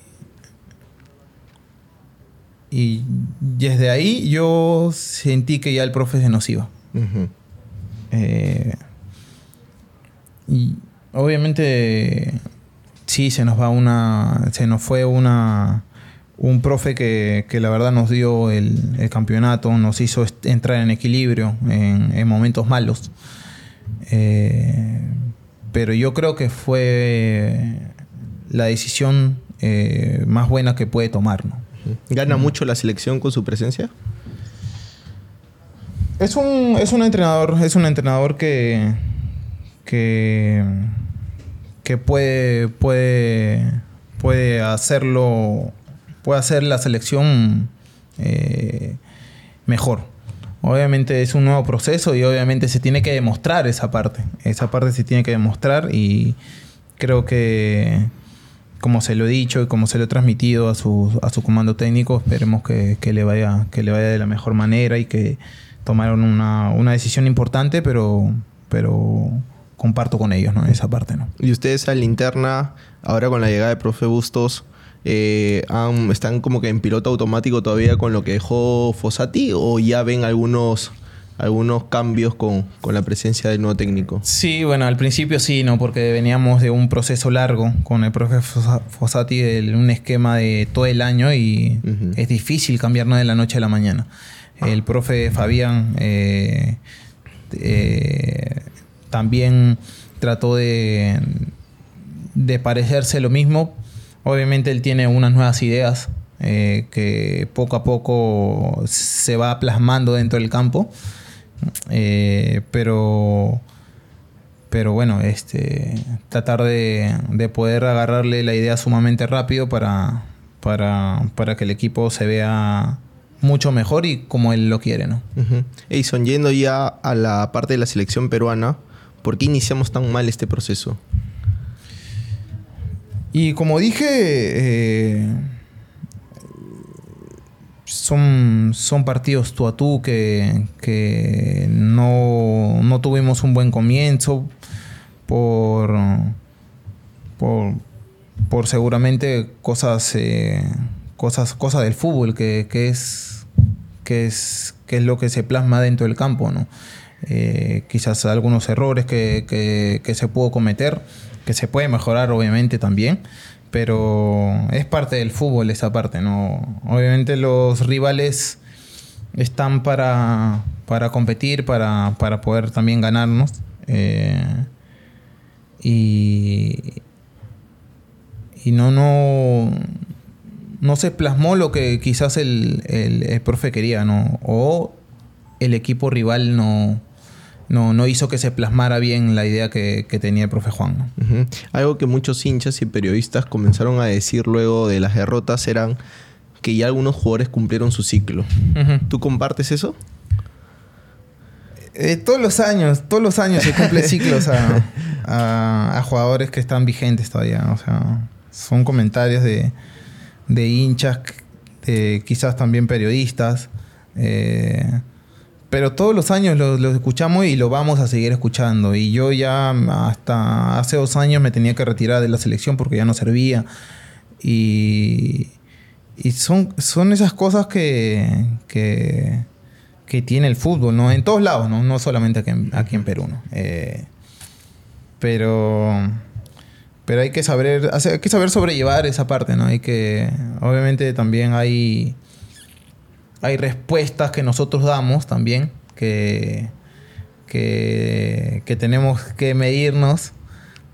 y desde ahí yo sentí que ya el profe se nos iba. Eh, y obviamente sí, se nos va una. Se nos fue una. Un profe que, la verdad nos dio el, campeonato, nos hizo entrar en equilibrio en, en momentos malos. Eh, pero yo creo que fue la decisión eh, más buena que puede tomar. ¿no? ¿Gana mucho la selección con su presencia? Es un, es un entrenador, es un entrenador que, que, que puede, puede, puede hacerlo, puede hacer la selección eh, mejor. Obviamente es un nuevo proceso y obviamente se tiene que demostrar esa parte. Esa parte se tiene que demostrar y creo que, como se lo he dicho y como se lo he transmitido a su, a su comando técnico, esperemos que, le vaya, que le vaya de la mejor manera y que tomaron una, una decisión importante, pero, pero comparto con ellos ¿no? esa parte. ¿no? Y ustedes a la interna, ahora con la llegada de profe Bustos, eh, están como que en piloto automático todavía con lo que dejó Fossati o ya ven algunos algunos cambios con, la presencia del nuevo técnico? Sí, bueno, al principio sí, ¿no? Porque veníamos de un proceso largo con el profe Fossati, de un esquema de todo el año y es difícil cambiarnos de la noche a la mañana. El profe Fabián eh, eh, también trató de, de parecerse lo mismo, Obviamente él tiene unas nuevas ideas eh, que poco a poco se va plasmando dentro del campo. Eh, pero, pero bueno, este, tratar de, poder agarrarle la idea sumamente rápido para, para, que el equipo se vea mucho mejor y como él lo quiere, ¿no? Uh yendo ya a la parte de la selección peruana, ¿por qué iniciamos tan mal este proceso? Y como dije, eh, son, son partidos tú a tú que, no, no, tuvimos un buen comienzo por, por, seguramente cosas, eh, cosas, cosas del fútbol que, es, que, es, que es lo que se plasma dentro del campo. ¿no? Eh, quizás algunos errores que, que se pudo cometer que se puede mejorar obviamente también, pero es parte del fútbol esa parte, ¿no? Obviamente los rivales están para, para competir, para, para poder también ganarnos. Eh, y, y no, no, no se plasmó lo que quizás el, el, profe quería, ¿no? O el equipo rival no, no, no hizo que se plasmara bien la idea que, tenía el profe Juan. Algo que muchos hinchas y periodistas comenzaron a decir luego de las derrotas eran que ya algunos jugadores cumplieron su ciclo. ¿Tú compartes eso? Eh, todos los años, todos los años se cumple ciclos a, jugadores que están vigentes todavía. O sea, son comentarios de, hinchas, de, quizás también periodistas. Eh, pero todos los años lo, escuchamos y lo vamos a seguir escuchando. Y yo ya hasta hace dos años me tenía que retirar de la selección porque ya no servía. Y, y son, son esas cosas que, que, tiene el fútbol, ¿no? En todos lados, ¿no? No solamente aquí en, aquí en Perú, ¿no? Eh, pero, pero hay que saber, hay que saber sobrellevar esa parte, ¿no? Hay que, obviamente también hay hay respuestas que nosotros damos también, que, que, tenemos que medirnos,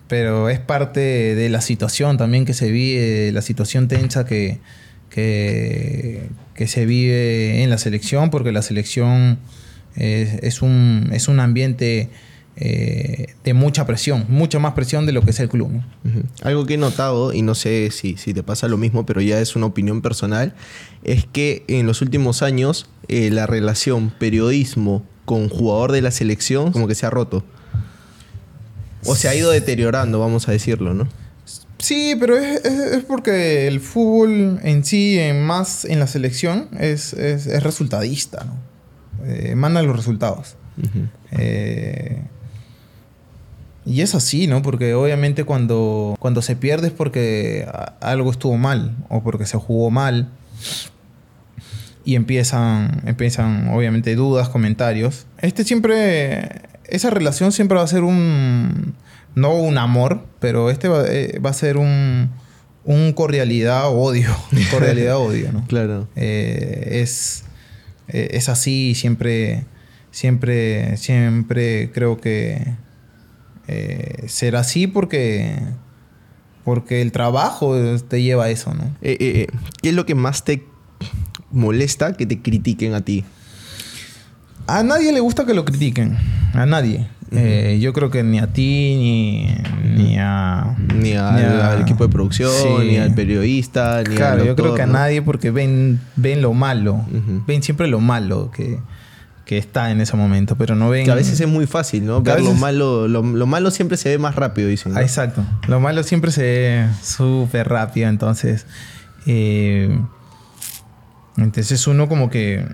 pero es parte de la situación también que se vive, la situación tensa que, que, se vive en la selección, porque la selección es, un, es un ambiente eh, de mucha presión, mucha más presión de lo que es el club. Algo que he notado, y no sé si, si, te pasa lo mismo, pero ya es una opinión personal, es que en los últimos años eh, la relación periodismo con jugador de la selección como que se ha roto. O se ha ido deteriorando, vamos a decirlo, ¿no? Sí, pero es, porque el fútbol en sí, en más en la selección, es, resultadista, ¿no? Eh, manda los resultados. Y es así, ¿no? Porque obviamente cuando, cuando se pierde es porque algo estuvo mal o porque se jugó mal. Y empiezan, empiezan obviamente dudas, comentarios. Este siempre, esa relación siempre va a ser un, no un amor, pero este va, eh, a ser un, un cordialidad odio. cordialidad odio, ¿no? Claro. Eh, es, eh, es así, siempre, siempre, siempre creo que eh, ser así porque, porque el trabajo te lleva a eso, ¿no? Eh, eh, ¿Qué es lo que más te molesta que te critiquen a ti? A nadie le gusta que lo critiquen, a nadie. yo creo que ni a ti, ni, ni a... Ni, al, equipo de producción, ni al periodista, ni Claro, yo creo que a nadie porque ven, ven lo malo. Ven siempre lo malo que que está en ese momento, pero no ven... Que a veces es muy fácil, ¿no? Ver lo malo, lo, malo siempre se ve más rápido, dicen. exacto. Lo malo siempre se ve súper rápido, entonces... Eh, entonces uno como que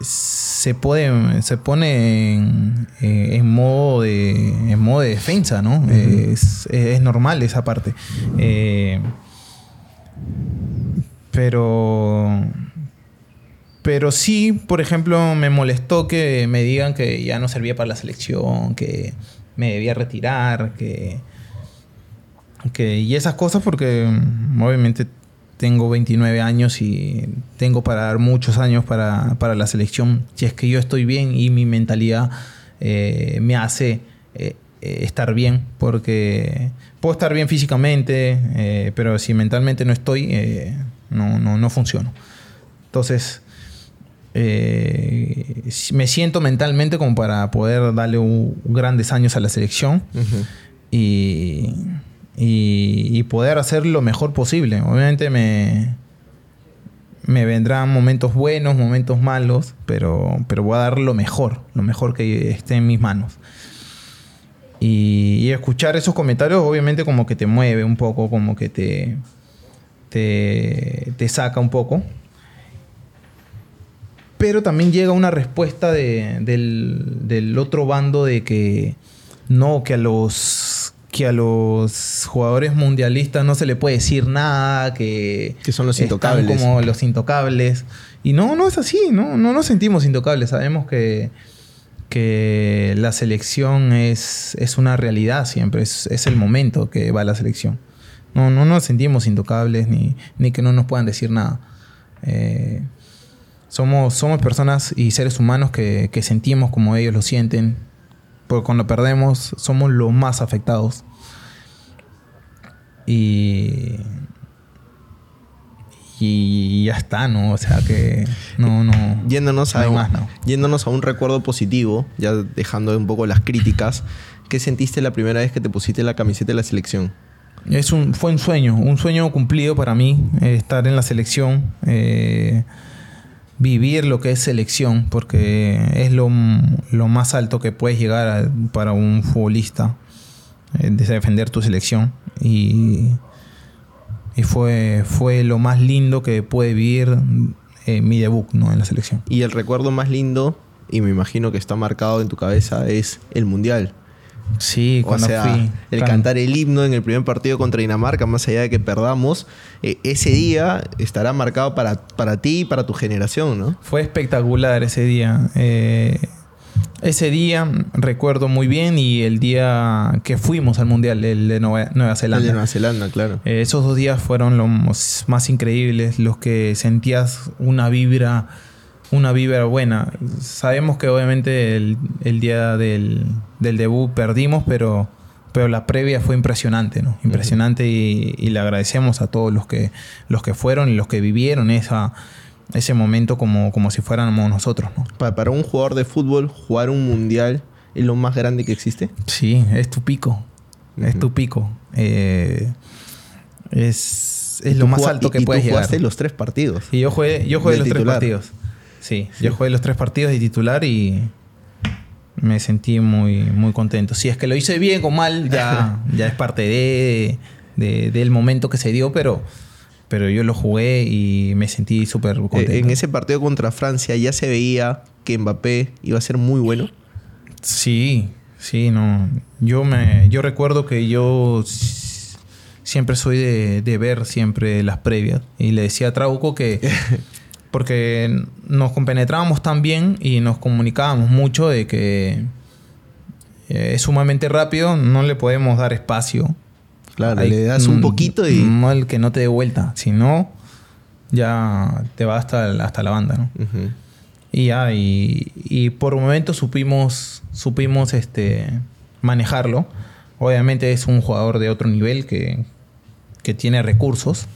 se puede se pone en, eh, modo de en modo de defensa no es, es, normal esa parte eh, pero pero sí, por ejemplo, me molestó que me digan que ya no servía para la selección, que me debía retirar, que, que y esas cosas porque mm, obviamente tengo 29 años y tengo para dar muchos años para, la selección. Si es que yo estoy bien y mi mentalidad eh, me hace eh, eh, estar bien, porque puedo estar bien físicamente, pero si mentalmente no estoy, no, no, no funciono. Entonces, eh, me siento mentalmente como para poder darle grandes años a la selección y, y, poder hacer lo mejor posible. Obviamente me, me vendrán momentos buenos, momentos malos, pero, pero voy a dar lo mejor, lo mejor que esté en mis manos. Y, y, escuchar esos comentarios obviamente como que te mueve un poco, como que te, te, te saca un poco pero también llega una respuesta del, otro bando de que no, que a los que a los jugadores mundialistas no se le puede decir nada, que, que son los intocables. como los intocables. Y no, no es así, no, no nos sentimos intocables. Sabemos que, que la selección es, es una realidad siempre, es, es, el momento que va la selección. No, no nos sentimos intocables ni, ni que no nos puedan decir nada. Eh, somos, somos personas y seres humanos que, sentimos como ellos lo sienten. Porque cuando perdemos somos los más afectados. Y, y ya está, ¿no? O sea que no, no. Yéndonos, a, más, ¿no? yéndonos a un recuerdo positivo, ya dejando un poco las críticas, ¿qué sentiste la primera vez que te pusiste la camiseta de la selección? Es un, fue un sueño, un sueño cumplido para mí, eh, estar en la selección, eh, vivir lo que es selección, porque es lo, más alto que puedes llegar para un futbolista, eh, defender tu selección. Y fue, fue lo más lindo que pude vivir en mi debut ¿no? en la selección. Y el recuerdo más lindo, y me imagino que está marcado en tu cabeza, es el Mundial. Sí, cuando fui. El cantar el himno en el primer partido contra Dinamarca, más allá de que perdamos, eh, ese día estará marcado para, para ti y para tu generación, ¿no? Fue espectacular ese día. Eh, ese día recuerdo muy bien y el día que fuimos al Mundial, el de Nueva, Zelanda. El de Nueva Zelanda, claro. Eh, esos dos días fueron los más increíbles, los que sentías una vibra, una vibra buena. Sabemos que obviamente el, día del, debut perdimos, pero, pero la previa fue impresionante, ¿no? Impresionante y, y, le agradecemos a todos los que, los que fueron y los que vivieron esa ese momento como, como si fuéramos nosotros. ¿no? Para, un jugador de fútbol, jugar un mundial es lo más grande que existe. Sí, es tu pico. Es tu pico. Eh, es, es lo más alto que y puedes tú jugaste los tres partidos. Y yo jugué, yo jugué los tres partidos. Sí, yo jugué los tres partidos de titular y me sentí muy, muy contento. Si es que lo hice bien o mal, ya, ya es parte de, del momento que se dio, pero pero yo lo jugué y me sentí súper eh, contento. en ese partido contra Francia ya se veía que Mbappé iba a ser muy bueno. Sí, sí, no. Yo me, yo recuerdo que yo siempre soy de, ver siempre las previas y le decía a Trauco que porque nos compenetrábamos tan bien y nos comunicábamos mucho de que eh, es sumamente rápido, no le podemos dar espacio Claro, le das un poquito y. No el que no te dé vuelta, sino ya te va hasta, hasta la banda, ¿no? Y ya, y, por un momento supimos, supimos este, manejarlo. Obviamente es un jugador de otro nivel que, que tiene recursos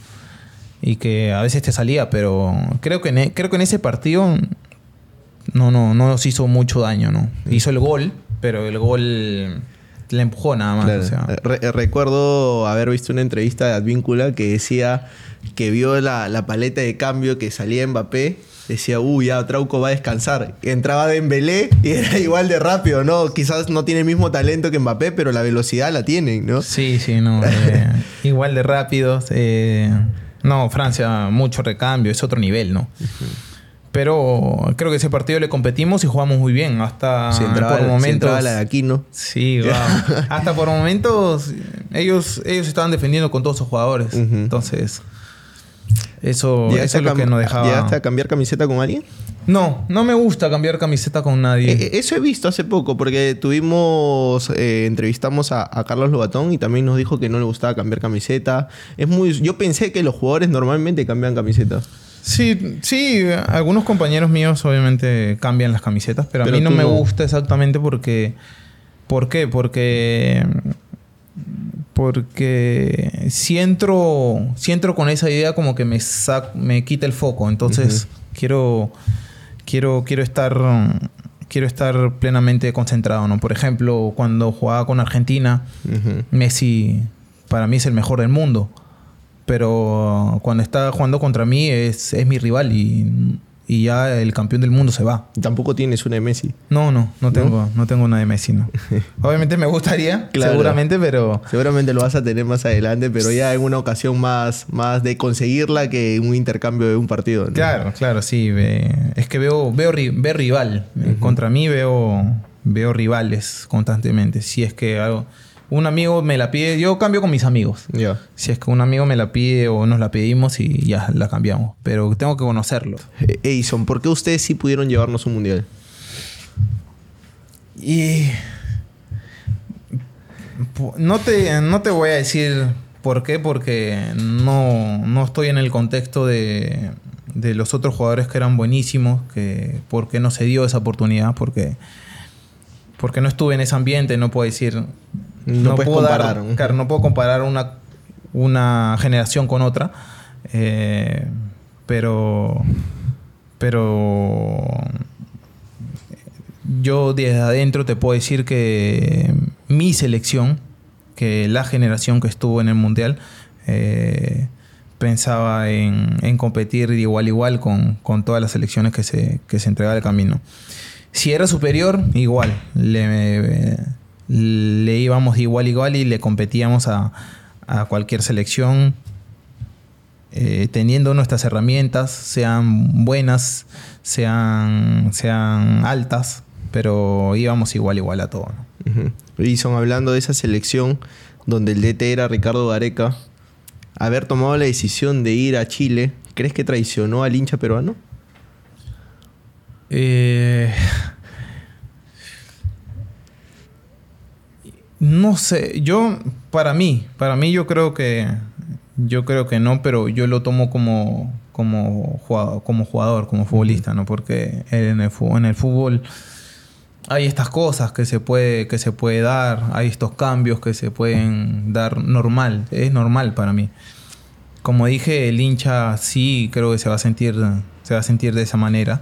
y que a veces te salía, pero creo que en, e, creo que en ese partido no, no, no nos hizo mucho daño, ¿no? Hizo el gol, pero el gol le empujó nada más. Eh, recuerdo haber visto una entrevista de Advíncula que decía que vio la, paleta de cambio que salía Mbappé. Decía, uy, ya Trauco va a descansar. Entraba Dembélé y era igual de rápido, ¿no? Quizás no tiene el mismo talento que Mbappé, pero la velocidad la tienen, ¿no? Sí, sí, no. Eh, igual de rápido. Eh, no, Francia, mucho recambio, es otro nivel, ¿no? Pero creo que ese partido le competimos y jugamos muy bien. Hasta por momentos. la de Aquino. Sí, hasta por momentos ellos, ellos estaban defendiendo con todos sus jugadores. Entonces, eso, es lo que nos dejaba. ¿Llegaste a cambiar camiseta con alguien? No, no me gusta cambiar camiseta con nadie. Eh, eso he visto hace poco, porque tuvimos, eh, entrevistamos a, a, Carlos Lobatón y también nos dijo que no le gustaba cambiar camiseta. Es muy, yo pensé que los jugadores normalmente cambian camiseta. Sí, sí, algunos compañeros míos obviamente cambian las camisetas, pero, a mí no me gusta exactamente porque... ¿Por qué? Porque... Porque si entro, si entro con esa idea como que me, me quita el foco. Entonces quiero, quiero, quiero estar quiero estar plenamente concentrado, ¿no? Por ejemplo, cuando jugaba con Argentina, Messi para mí es el mejor del mundo pero cuando está jugando contra mí es, es mi rival y, y, ya el campeón del mundo se va. Tampoco tienes una de Messi. No, no, no tengo, no, tengo una de Messi, no. Obviamente me gustaría, seguramente, pero. Seguramente lo vas a tener más adelante, pero ya en una ocasión más, más de conseguirla que un intercambio de un partido. Claro, claro, sí. es que veo, veo, veo rival. Contra mí veo, veo rivales constantemente. Si es que algo un amigo me la pide, yo cambio con mis amigos. Si es que un amigo me la pide o nos la pedimos y ya la cambiamos. Pero tengo que conocerlo. Eh, Edison, ¿por qué ustedes sí pudieron llevarnos un mundial? Y. No te, no te voy a decir por qué, porque no, no estoy en el contexto de, de los otros jugadores que eran buenísimos, que por qué no se dio esa oportunidad, porque, porque no estuve en ese ambiente, no puedo decir no, puedo comparar. no puedo comparar una, una generación con otra. Eh, pero, pero yo desde adentro te puedo decir que mi selección, que la generación que estuvo en el Mundial, eh, pensaba en, competir de igual a igual con, todas las selecciones que se, que se entregaba el camino. Si era superior, igual. Le, le íbamos de igual a igual y le competíamos a, cualquier selección eh, teniendo nuestras herramientas, sean buenas, sean, sean altas, pero íbamos igual igual a todo. Y son hablando de esa selección donde el DT era Ricardo Gareca, haber tomado la decisión de ir a Chile, ¿crees que traicionó al hincha peruano? Eh, no sé, yo, para mí, para mí yo creo que, yo creo que no, pero yo lo tomo como, como jugador, como, jugador, como futbolista, ¿no? Porque en el, en el fútbol hay estas cosas que se puede que se puede dar, hay estos cambios que se pueden dar normal, es normal para mí. Como dije, el hincha sí creo que se va a sentir se va a sentir de esa manera.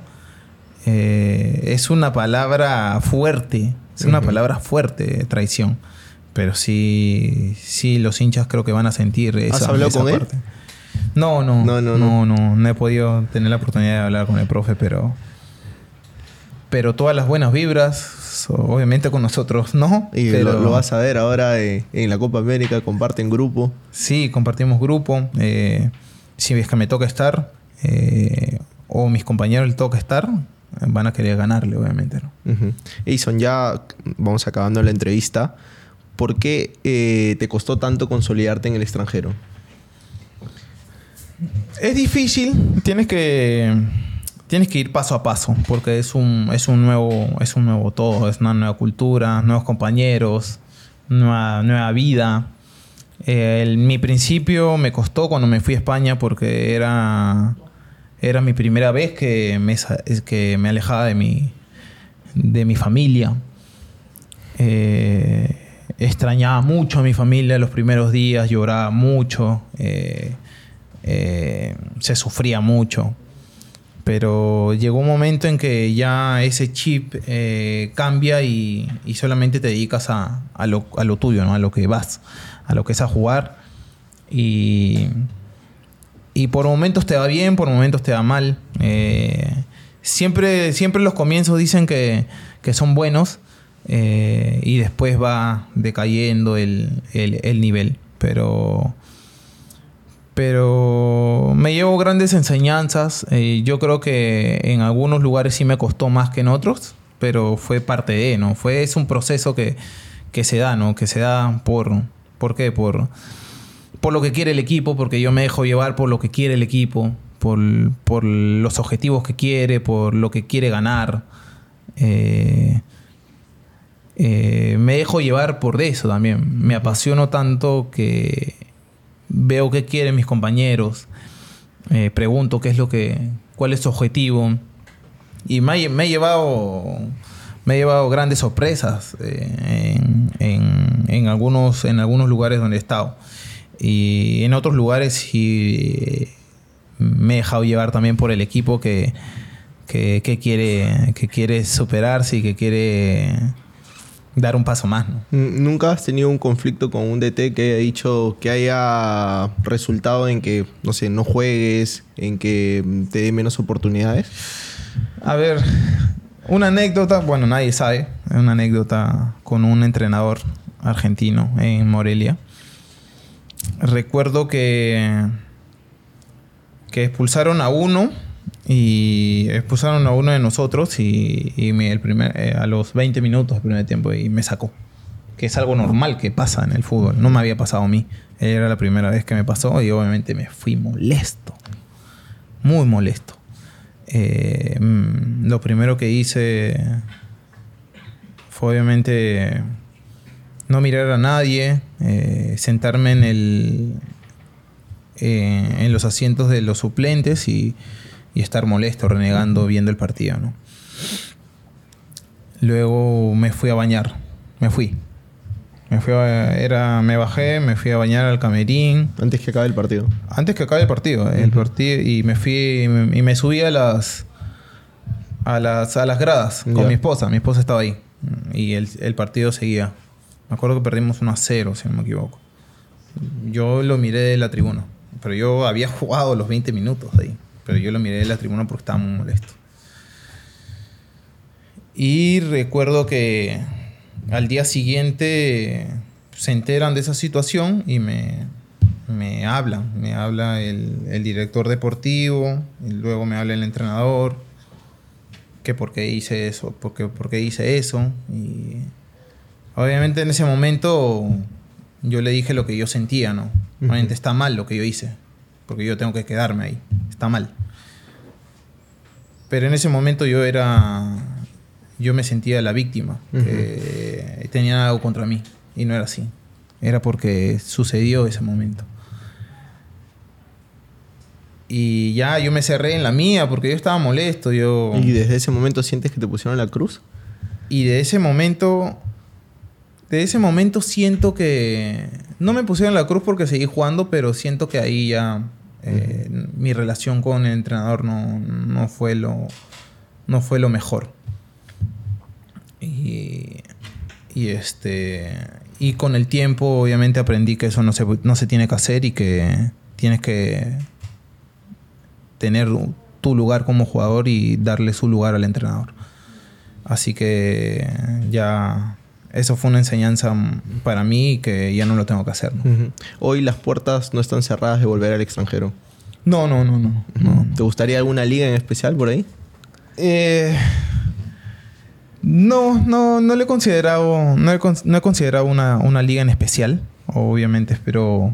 Eh, es una palabra fuerte, es una palabra fuerte, traición. Pero sí, sí, los hinchas creo que van a sentir esa, ¿Has hablado con él? No, no, no, no, no, no, no he podido tener la oportunidad de hablar con el profe, pero pero todas las buenas vibras, obviamente con nosotros no. Y lo, vas a ver ahora en la Copa América, comparten grupo. Sí, compartimos grupo. Eh, si es que me toca estar, eh, o mis compañeros les toca estar, van a querer ganarle, obviamente. ¿no? ya vamos acabando la entrevista. ¿Por qué eh, te costó tanto consolidarte en el extranjero? Es difícil, tienes que tienes que ir paso a paso, porque es un, es un, nuevo, es un nuevo todo, es una nueva cultura, nuevos compañeros, nueva, nueva vida. Eh, mi principio me costó cuando me fui a España porque era, era mi primera vez que me, que me alejaba de mi, de mi familia. Eh, extrañaba mucho a mi familia los primeros días, lloraba mucho, eh, se sufría mucho pero llegó un momento en que ya ese chip eh, cambia y, solamente te dedicas a, lo, tuyo, ¿no? a lo que vas, a lo que es a jugar. Y, y por momentos te va bien, por momentos te va mal. Eh, siempre, siempre los comienzos dicen que, son buenos eh, y después va decayendo el, el nivel. Pero pero me llevo grandes enseñanzas. Eh, yo creo que en algunos lugares sí me costó más que en otros, pero fue parte de, ¿no? Fue, es un proceso que, se da, ¿no? Que se da por, ¿por qué? Por, por lo que quiere el equipo, porque yo me dejo llevar por lo que quiere el equipo, por, los objetivos que quiere, por lo que quiere ganar. Eh, eh, me dejo llevar por eso también. Me apasiono tanto que veo qué quieren mis compañeros, eh, pregunto qué es lo que, cuál es su objetivo. Y me, he llevado me he llevado grandes sorpresas eh, en, algunos, en algunos lugares donde he estado. Y en otros lugares sí me he dejado llevar también por el equipo que, que, que quiere, que quiere superarse y que quiere dar un paso más. ¿no? ¿Nunca has tenido un conflicto con un DT que haya dicho que haya resultado en que, no sé, no juegues, en que te dé menos oportunidades? A ver, una anécdota, bueno, nadie sabe, una anécdota con un entrenador argentino en Morelia. Recuerdo que, que expulsaron a uno y expulsaron a uno de nosotros y, el primer, eh, a los 20 minutos del primer tiempo y me sacó. Que es algo normal que pasa en el fútbol. No me había pasado a mí. Era la primera vez que me pasó y obviamente me fui molesto. Muy molesto. Eh, mm, lo primero que hice fue obviamente no mirar a nadie, eh, sentarme en el en los asientos de los suplentes y y estar molesto, renegando, viendo el partido, ¿no? Luego me fui a bañar, me fui. Me, fui era, me bajé, me fui a bañar al camerín. Antes que acabe el partido. Antes que acabe el partido. El partido y me fui y me, subí a las, a las, a las gradas con mi esposa. Mi esposa estaba ahí. Y el, el partido seguía. Me acuerdo que perdimos 1 a 0, si no me equivoco. Yo lo miré de la tribuna. Pero yo había jugado los 20 minutos ahí. Pero yo lo miré de la tribuna porque estaba muy molesto. Y recuerdo que al día siguiente se enteran de esa situación y me, me hablan. Me habla el, director deportivo, y luego me habla el entrenador, que por qué hice eso, por qué, hice eso. Y obviamente en ese momento yo le dije lo que yo sentía, ¿no? Obviamente está mal lo que yo hice, porque yo tengo que quedarme ahí, está mal. Pero en ese momento yo era yo me sentía la víctima, que tenían algo contra mí. Y no era así. Era porque sucedió ese momento. Y ya yo me cerré en la mía porque yo estaba molesto. Yo... ¿Y desde ese momento sientes que te pusieron la cruz? Y de ese momento. De ese momento siento que. No me pusieron la cruz porque seguí jugando, pero siento que ahí ya. Eh, mi relación con el entrenador no, no, fue lo. No fue lo mejor. Y, este, y con el tiempo, obviamente, aprendí que eso no se, no se tiene que hacer y que tienes que tener tu lugar como jugador y darle su lugar al entrenador. Así que ya eso fue una enseñanza para mí que ya no lo tengo que hacer. Hoy las puertas no están cerradas de volver al extranjero. No, no, no, no. no. ¿Te gustaría alguna liga en especial por ahí? Eh, no, no, no le he considerado, no he, no he considerado una, una, liga en especial. Obviamente espero,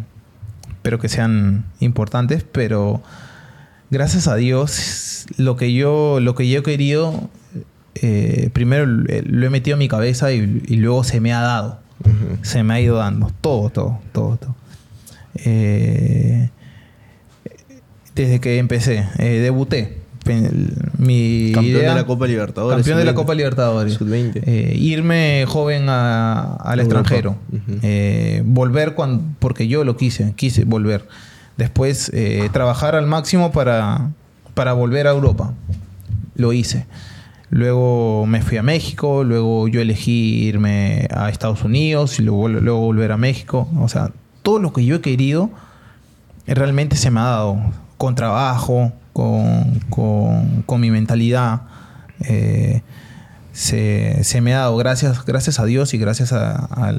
espero que sean importantes, pero gracias a Dios, lo que yo, lo que yo he querido, eh, primero lo he metido en mi cabeza y, luego se me ha dado. Se me ha ido dando. Todo, todo, todo, todo. Eh, desde que empecé, eh, debuté mi campeón de la Copa Libertadores. Campeón de la Copa Libertadores. Eh, irme joven al extranjero. Eh, volver cuando, porque yo lo quise, quise volver. Después eh, trabajar al máximo para, para volver a Europa. Lo hice. Luego me fui a México, luego yo elegí irme a Estados Unidos y luego, luego volver a México. O sea, todo lo que yo he querido realmente se me ha dado. Con trabajo, con, mi mentalidad. Eh, se, me ha dado gracias, gracias a Dios y gracias a,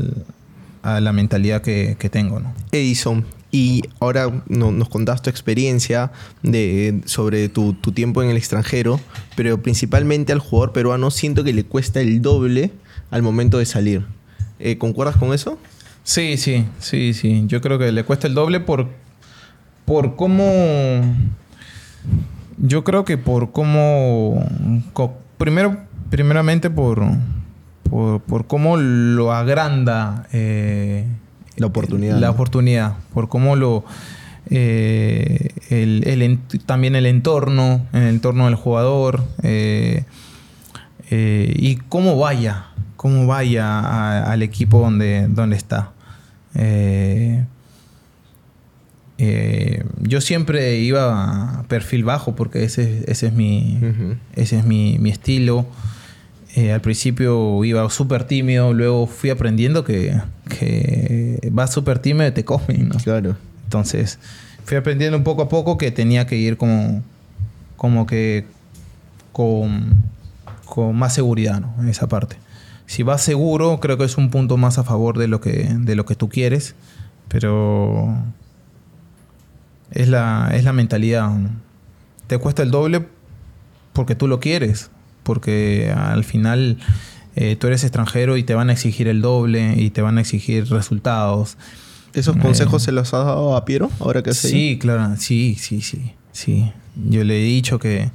la mentalidad que, tengo. ¿no? Edison, y ahora nos contás tu experiencia de, sobre tu, tiempo en el extranjero, pero principalmente al jugador peruano siento que le cuesta el doble al momento de salir. Eh, ¿Concuerdas con eso? Sí, sí, sí, sí. Yo creo que le cuesta el doble por, por cómo yo creo que por cómo... primero, primeramente por, por, cómo lo agranda... Eh, la oportunidad. La oportunidad. Por cómo lo... Eh, el, también el entorno, el entorno del jugador. Eh, y cómo vaya. Cómo vaya al equipo donde, donde está. Eh, yo siempre iba a perfil bajo porque ese, ese es mi, ese es mi, estilo. Eh, al principio iba súper tímido, luego fui aprendiendo que, que vas súper tímido y te comen. Claro. Entonces fui aprendiendo poco a poco que tenía que ir como, como que con, con más seguridad en esa parte. Si vas seguro, creo que es un punto más a favor de lo que, de lo que tú quieres, pero es la, es la mentalidad. Te cuesta el doble porque tú lo quieres, porque al final eh, tú eres extranjero y te van a exigir el doble y te van a exigir resultados. ¿Esos consejos eh, se los has dado a Piero ahora que Sí, claro, sí, sí, sí, sí. Yo le he dicho que,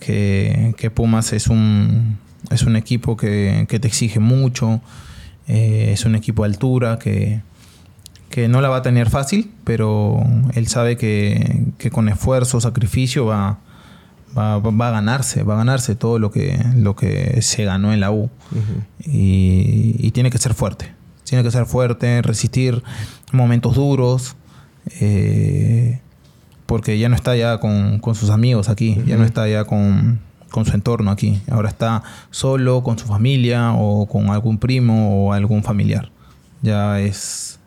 que, Pumas es un, es un equipo que, te exige mucho, eh, es un equipo de altura que, que no la va a tener fácil, pero él sabe que, con esfuerzo, sacrificio va, va, a ganarse, va a ganarse todo lo que, lo que se ganó en la U. y, tiene que ser fuerte. tiene que ser fuerte, resistir momentos duros. Eh, porque ya no está ya con, sus amigos aquí, ya no está ya con, su entorno aquí. Ahora está solo con su familia o con algún primo o algún familiar. Ya es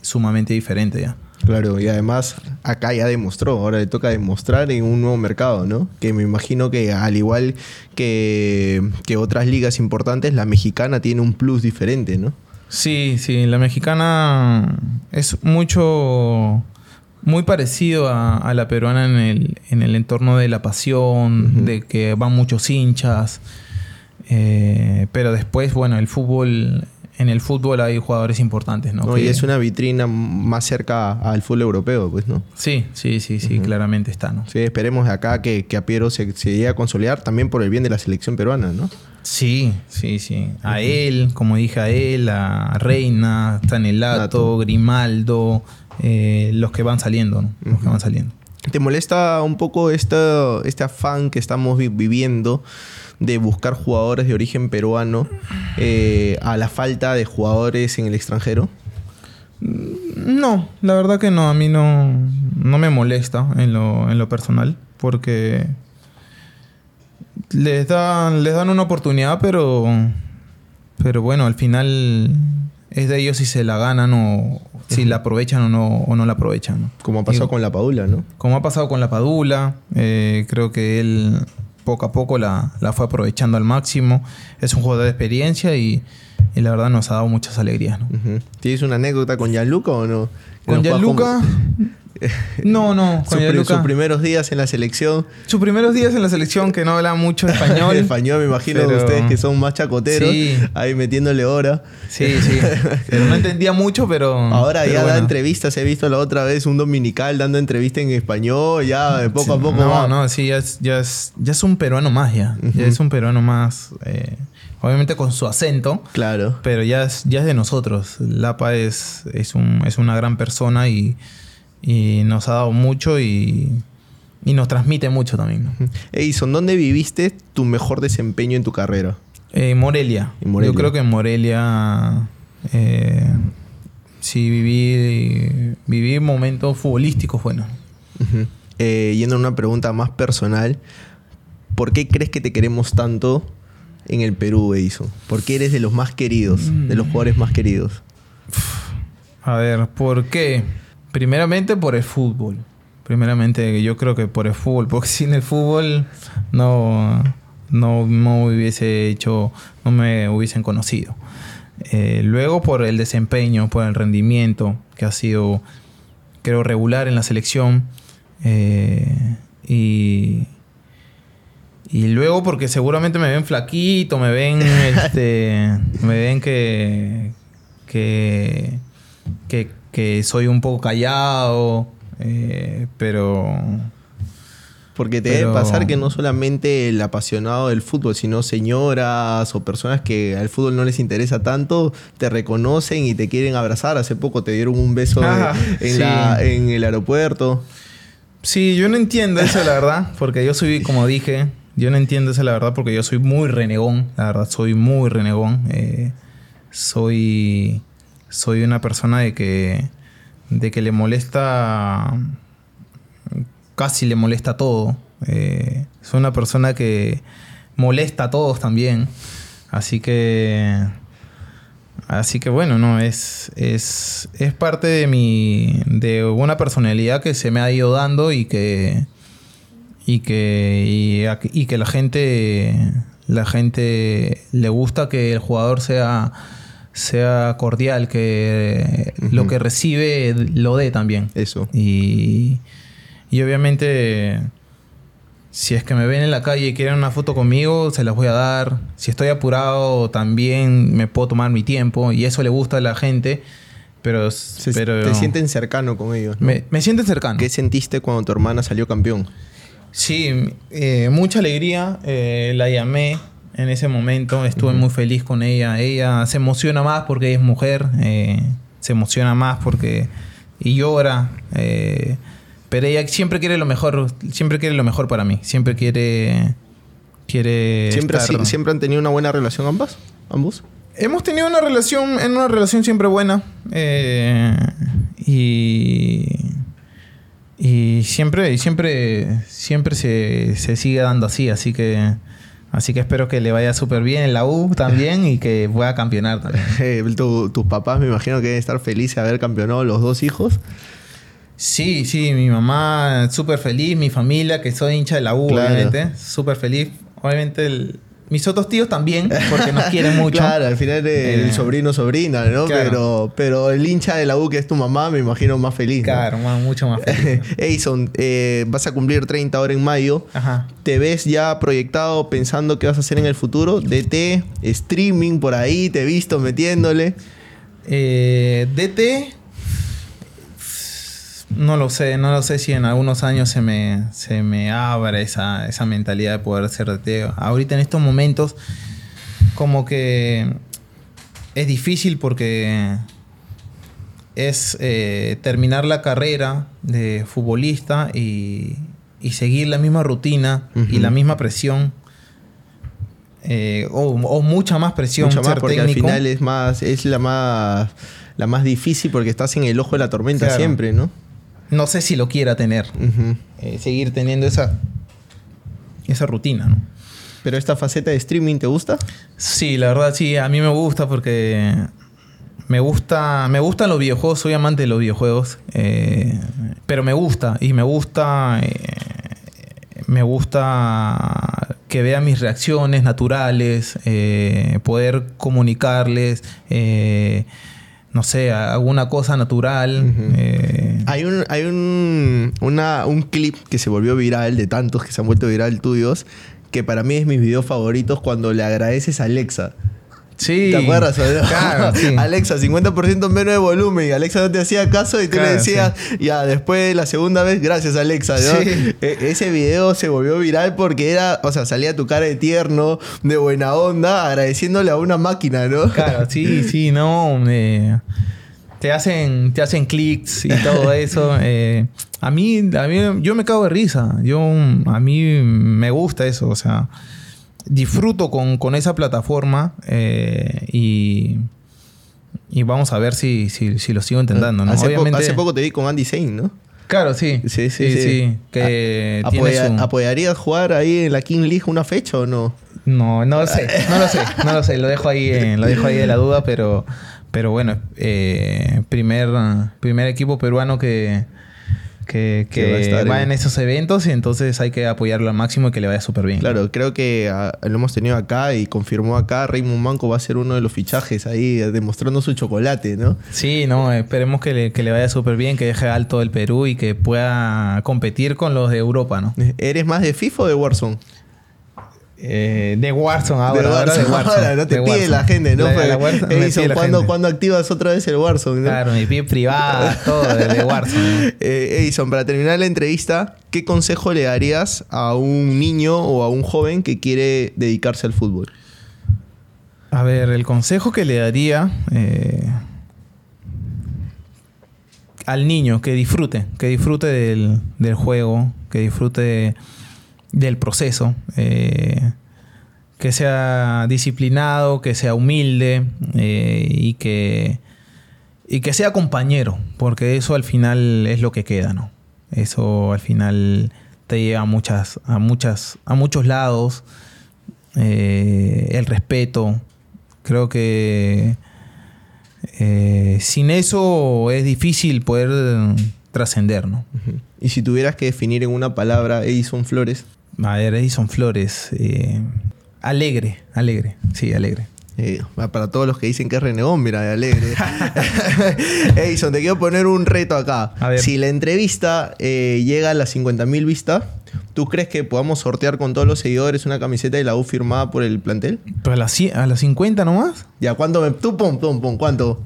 sumamente diferente ya. Claro, y además acá ya demostró, ahora le toca demostrar en un nuevo mercado, ¿no? Que me imagino que al igual que, que otras ligas importantes, la mexicana tiene un plus diferente, ¿no? Sí, sí, la mexicana es mucho muy parecido a, la peruana en el, en el, entorno de la pasión, de que van muchos hinchas. Eh, pero después, bueno, el fútbol, en el fútbol hay jugadores importantes, ¿no? y es una vitrina más cerca al fútbol europeo, pues, ¿no? Sí, sí, sí, sí, claramente está, ¿no? Sí, esperemos de acá que, que a Piero se, se llegue a consolidar también por el bien de la selección peruana, ¿no? Sí, sí, sí. A él, como dije, a él, a Reina, Tanelato, Grimaldo, eh, los que van saliendo, ¿no? Los que van saliendo. ¿Te molesta un poco este, este afán que estamos viviendo de buscar jugadores de origen peruano eh, a la falta de jugadores en el extranjero? No, la verdad que no. A mí no, no me molesta en lo, en lo personal porque les dan, les dan una oportunidad, pero, pero bueno, al final es de ellos si se la ganan o si la aprovechan o no, o no la aprovechan. Como ha pasado con la Padula, ¿no? Como ha pasado con la Padula, eh, creo que él poco a poco la, fue aprovechando al máximo. Es un jugador de experiencia y, la verdad nos ha dado muchas alegrías. ¿Tienes una anécdota con Gianluca o no? Con Gianluca... No, no, sus primeros días en la selección. Sus primeros días en la selección, que no habla mucho español. español, me imagino ustedes que son más chacoteros, ahí metiéndole hora. Sí, sí. pero no entendía mucho, pero. Ahora ya da entrevistas. He visto la otra vez un dominical dando entrevista en español, ya de poco a poco. No, no, sí, ya es, ya, es, ya es un peruano más, ya. Ya es un peruano más. Eh, obviamente con su acento. Claro. Pero ya es, ya es de nosotros. Lapa es, es, un, es una gran persona y y nos ha dado mucho y, nos transmite mucho también. Edison, ¿dónde viviste tu mejor desempeño en tu carrera? Eh, Morelia. Yo creo que en Morelia eh, sí viví, viví momentos futbolísticos buenos. Eh, yendo a una pregunta más personal, ¿por qué crees que te queremos tanto en el Perú, Edison? ¿Por qué eres de los más queridos, de los jugadores más queridos? A ver, ¿por qué? Primeramente por el fútbol. Primeramente yo creo que por el fútbol, porque sin el fútbol no, no, hubiese hecho, no me hubiesen conocido. Eh, luego por el desempeño, por el rendimiento, que ha sido, creo, regular en la selección. Eh, y, y luego porque seguramente me ven flaquito, me ven, este, me ven que, que, que que soy un poco callado, eh, pero... Porque te debe pasar que no solamente el apasionado del fútbol, sino señoras o personas que al fútbol no les interesa tanto, te reconocen y te quieren abrazar. Hace poco te dieron un beso ah, en, el aeropuerto. Sí, yo no entiendo eso, la verdad, porque yo soy, como dije, yo no entiendo eso, la verdad, porque yo soy muy renegón, la verdad, soy muy renegón. Eh, soy soy una persona de que, de que le molesta, casi le molesta todo. Eh, soy una persona que molesta a todos también. Así que, así que bueno, no, es, es, es parte de mi, de una personalidad que se me ha ido dando y que, y que, y que la gente, la gente le gusta que el jugador sea sea cordial, que lo que recibe lo dé también. Eso. Y, y obviamente, si es que me ven en la calle y quieren una foto conmigo, se las voy a dar. Si estoy apurado, también me puedo tomar mi tiempo. Y eso le gusta a la gente. Pero, pero te sienten cercano con ellos. Me, me sienten cercano. ¿Qué sentiste cuando tu hermana salió campeón? Sí, eh, mucha alegría. Eh, la llamé en ese momento. Estuve muy feliz con ella. Ella se emociona más porque ella es mujer. Eh, se emociona más porque... Y llora. Eh, pero ella siempre quiere lo mejor. Siempre quiere lo mejor para mí. Siempre quiere... Quiere ¿Siempre, ¿Siempre han tenido una buena relación ambas? ¿Ambos? Hemos tenido una relación, en una relación siempre buena. Eh, y. Y siempre, siempre, siempre se, se sigue dando así, así que. Así que espero que le vaya súper bien en la U también y que pueda campeonar también. Eh, tu- tus papás me imagino que deben estar felices de haber campeonado los dos hijos. Sí, sí, mi mamá súper feliz, mi familia, que soy hincha de la U, Claro. obviamente, súper feliz. Obviamente el- mis otros tíos también, porque nos quieren mucho. Claro, al final el Eh, sobrino sobrina, ¿no? claro. Pero, pero el hincha de la U que es tu mamá, me imagino más feliz. ¿no? Claro, mucho más feliz. Edison, eh, vas a cumplir 30 ahora en mayo. Ajá. ¿Te ves ya proyectado pensando qué vas a hacer en el futuro? DT, streaming por ahí, te he visto metiéndole. Eh, DT, no lo sé, no lo sé si en algunos años se me, se me abra esa, esa mentalidad de poder ser DT. Ahorita en estos momentos, como que es difícil porque es eh, terminar la carrera de futbolista y, y seguir la misma rutina y la misma presión. eh, o, o mucha más presión. Mucho más porque al final es más, es la más, la más difícil porque estás en el ojo de la tormenta Claro. siempre, ¿no? No sé si lo quiera tener. Eh, seguir teniendo esa, esa rutina, ¿no? Pero esta faceta de streaming, ¿te gusta? Sí, la verdad sí, a mí me gusta porque me gusta, me gustan los videojuegos, soy amante de los videojuegos, eh, pero me gusta y me gusta, eh, me gusta que vean mis reacciones naturales, eh, poder comunicarles, no sé, alguna cosa natural. Eh, Hay un, hay un, una- un clip que se volvió viral de tantos que se han vuelto viral tuyos, que para mí es mis videos favoritos cuando le agradeces a Alexa. Sí, ¿Te acuerdas? Claro, sí. Alexa, 50% menos de volumen y Alexa no te hacía caso y tú le Claro, decías, ya, después la segunda vez, gracias Alexa. ¿no? Sí. E- ese video se volvió viral porque era, o sea, salía tu cara de tierno, de buena onda, agradeciéndole a una máquina, ¿no? Claro, sí, sí, no. eh, te hacen, te hacen clics y todo eso. eh, a mí, a mí, yo me cago de risa. Yo, a mí me gusta eso. O sea, disfruto con, con esa plataforma eh, y, y vamos a ver si, si, si lo sigo intentando. ¿no? hace, po- Obviamente. hace poco te vi con Andy Zane, ¿no? Claro, sí. Sí, sí, sí. que apoya- ¿Apoyarías jugar ahí en la King League una fecha o no? No, no lo sé, no lo sé, no lo sé, lo dejo ahí, en- lo dejo ahí de la duda, pero, pero bueno, eh, primer, primer equipo peruano que, que, Que va a que estar va en- en esos eventos y entonces hay que apoyarlo al máximo y que le vaya súper bien. Claro, creo que ah, lo hemos tenido acá y confirmó acá, Raymond Manco va a ser uno de los fichajes ahí, eh, demostrando su chocolate, ¿no? Sí, no, esperemos que le, que le vaya súper bien, que deje alto el Perú y que pueda competir con los de Europa, ¿no? ¿Eres más de FIFA o de Warzone? Eh, de Warzone ahora, de ahora de Warzone. Ahora, no te de pide Warzone. la gente, ¿no? La- la Warzone me Edison, ¿cuándo, gente. cuándo activas otra vez el Warzone? no? Claro, mi pie privada, todo de, de Warzone. Eh, Edison, para terminar la entrevista, ¿qué consejo le darías a un niño o a un joven que quiere dedicarse al fútbol? A ver, el consejo que le daría eh, al niño, que disfrute, que disfrute del, del juego, que disfrute del proceso, eh, que sea disciplinado, que sea humilde eh, y, que, y que sea compañero, porque eso al final es lo que queda, ¿no? Eso al final te lleva a muchas, a muchas, a muchos lados. Eh, el respeto. Creo que sin eso es difícil poder trascender, ¿no? Y si tuvieras que definir en una palabra Edison Flores, A ver, Edison Flores. eh, alegre, alegre. Sí, alegre. eh, para todos los que dicen que es renegón, mira, de alegre. Edison, te quiero poner un reto acá. A ver. Si la entrevista eh, llega a las 50.000 vistas, ¿tú crees que podamos sortear con todos los seguidores una camiseta de la U firmada por el plantel? Pero a las, a las 50 nomás. Ya, ¿cuánto me... Tú, pum, pum, pum, ¿cuánto?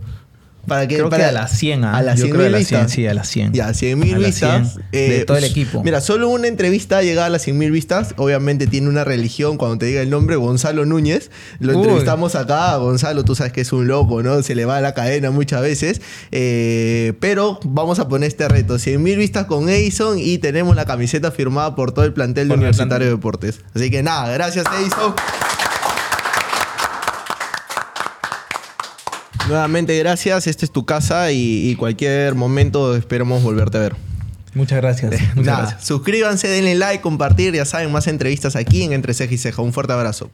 Para que, Creo para- que a las 100. ah. A las Yo 100 creo mil a las 100, vistas. sí, a las 100. Ya, 100 mil A vistas. 100 eh, de todo el equipo. Mira, solo una entrevista llega a las 100 mil vistas. Obviamente tiene una religión. Cuando te diga el nombre, Gonzalo Núñez. Lo Uy. entrevistamos acá. Gonzalo, tú sabes que es un loco, ¿no? Se le va la cadena muchas veces. Eh, pero vamos a poner este reto: 100 mil vistas con Edison y tenemos la camiseta firmada por todo el plantel de Universitario de Deportes. Así que nada, gracias, Edison. Nuevamente, gracias. Esta es tu casa y, y cualquier momento esperamos volverte a ver. Muchas gracias. Muchas Nada, gracias. suscríbanse, denle like, compartir. Ya saben, más entrevistas aquí en Entre Ceja y Ceja. Un fuerte abrazo.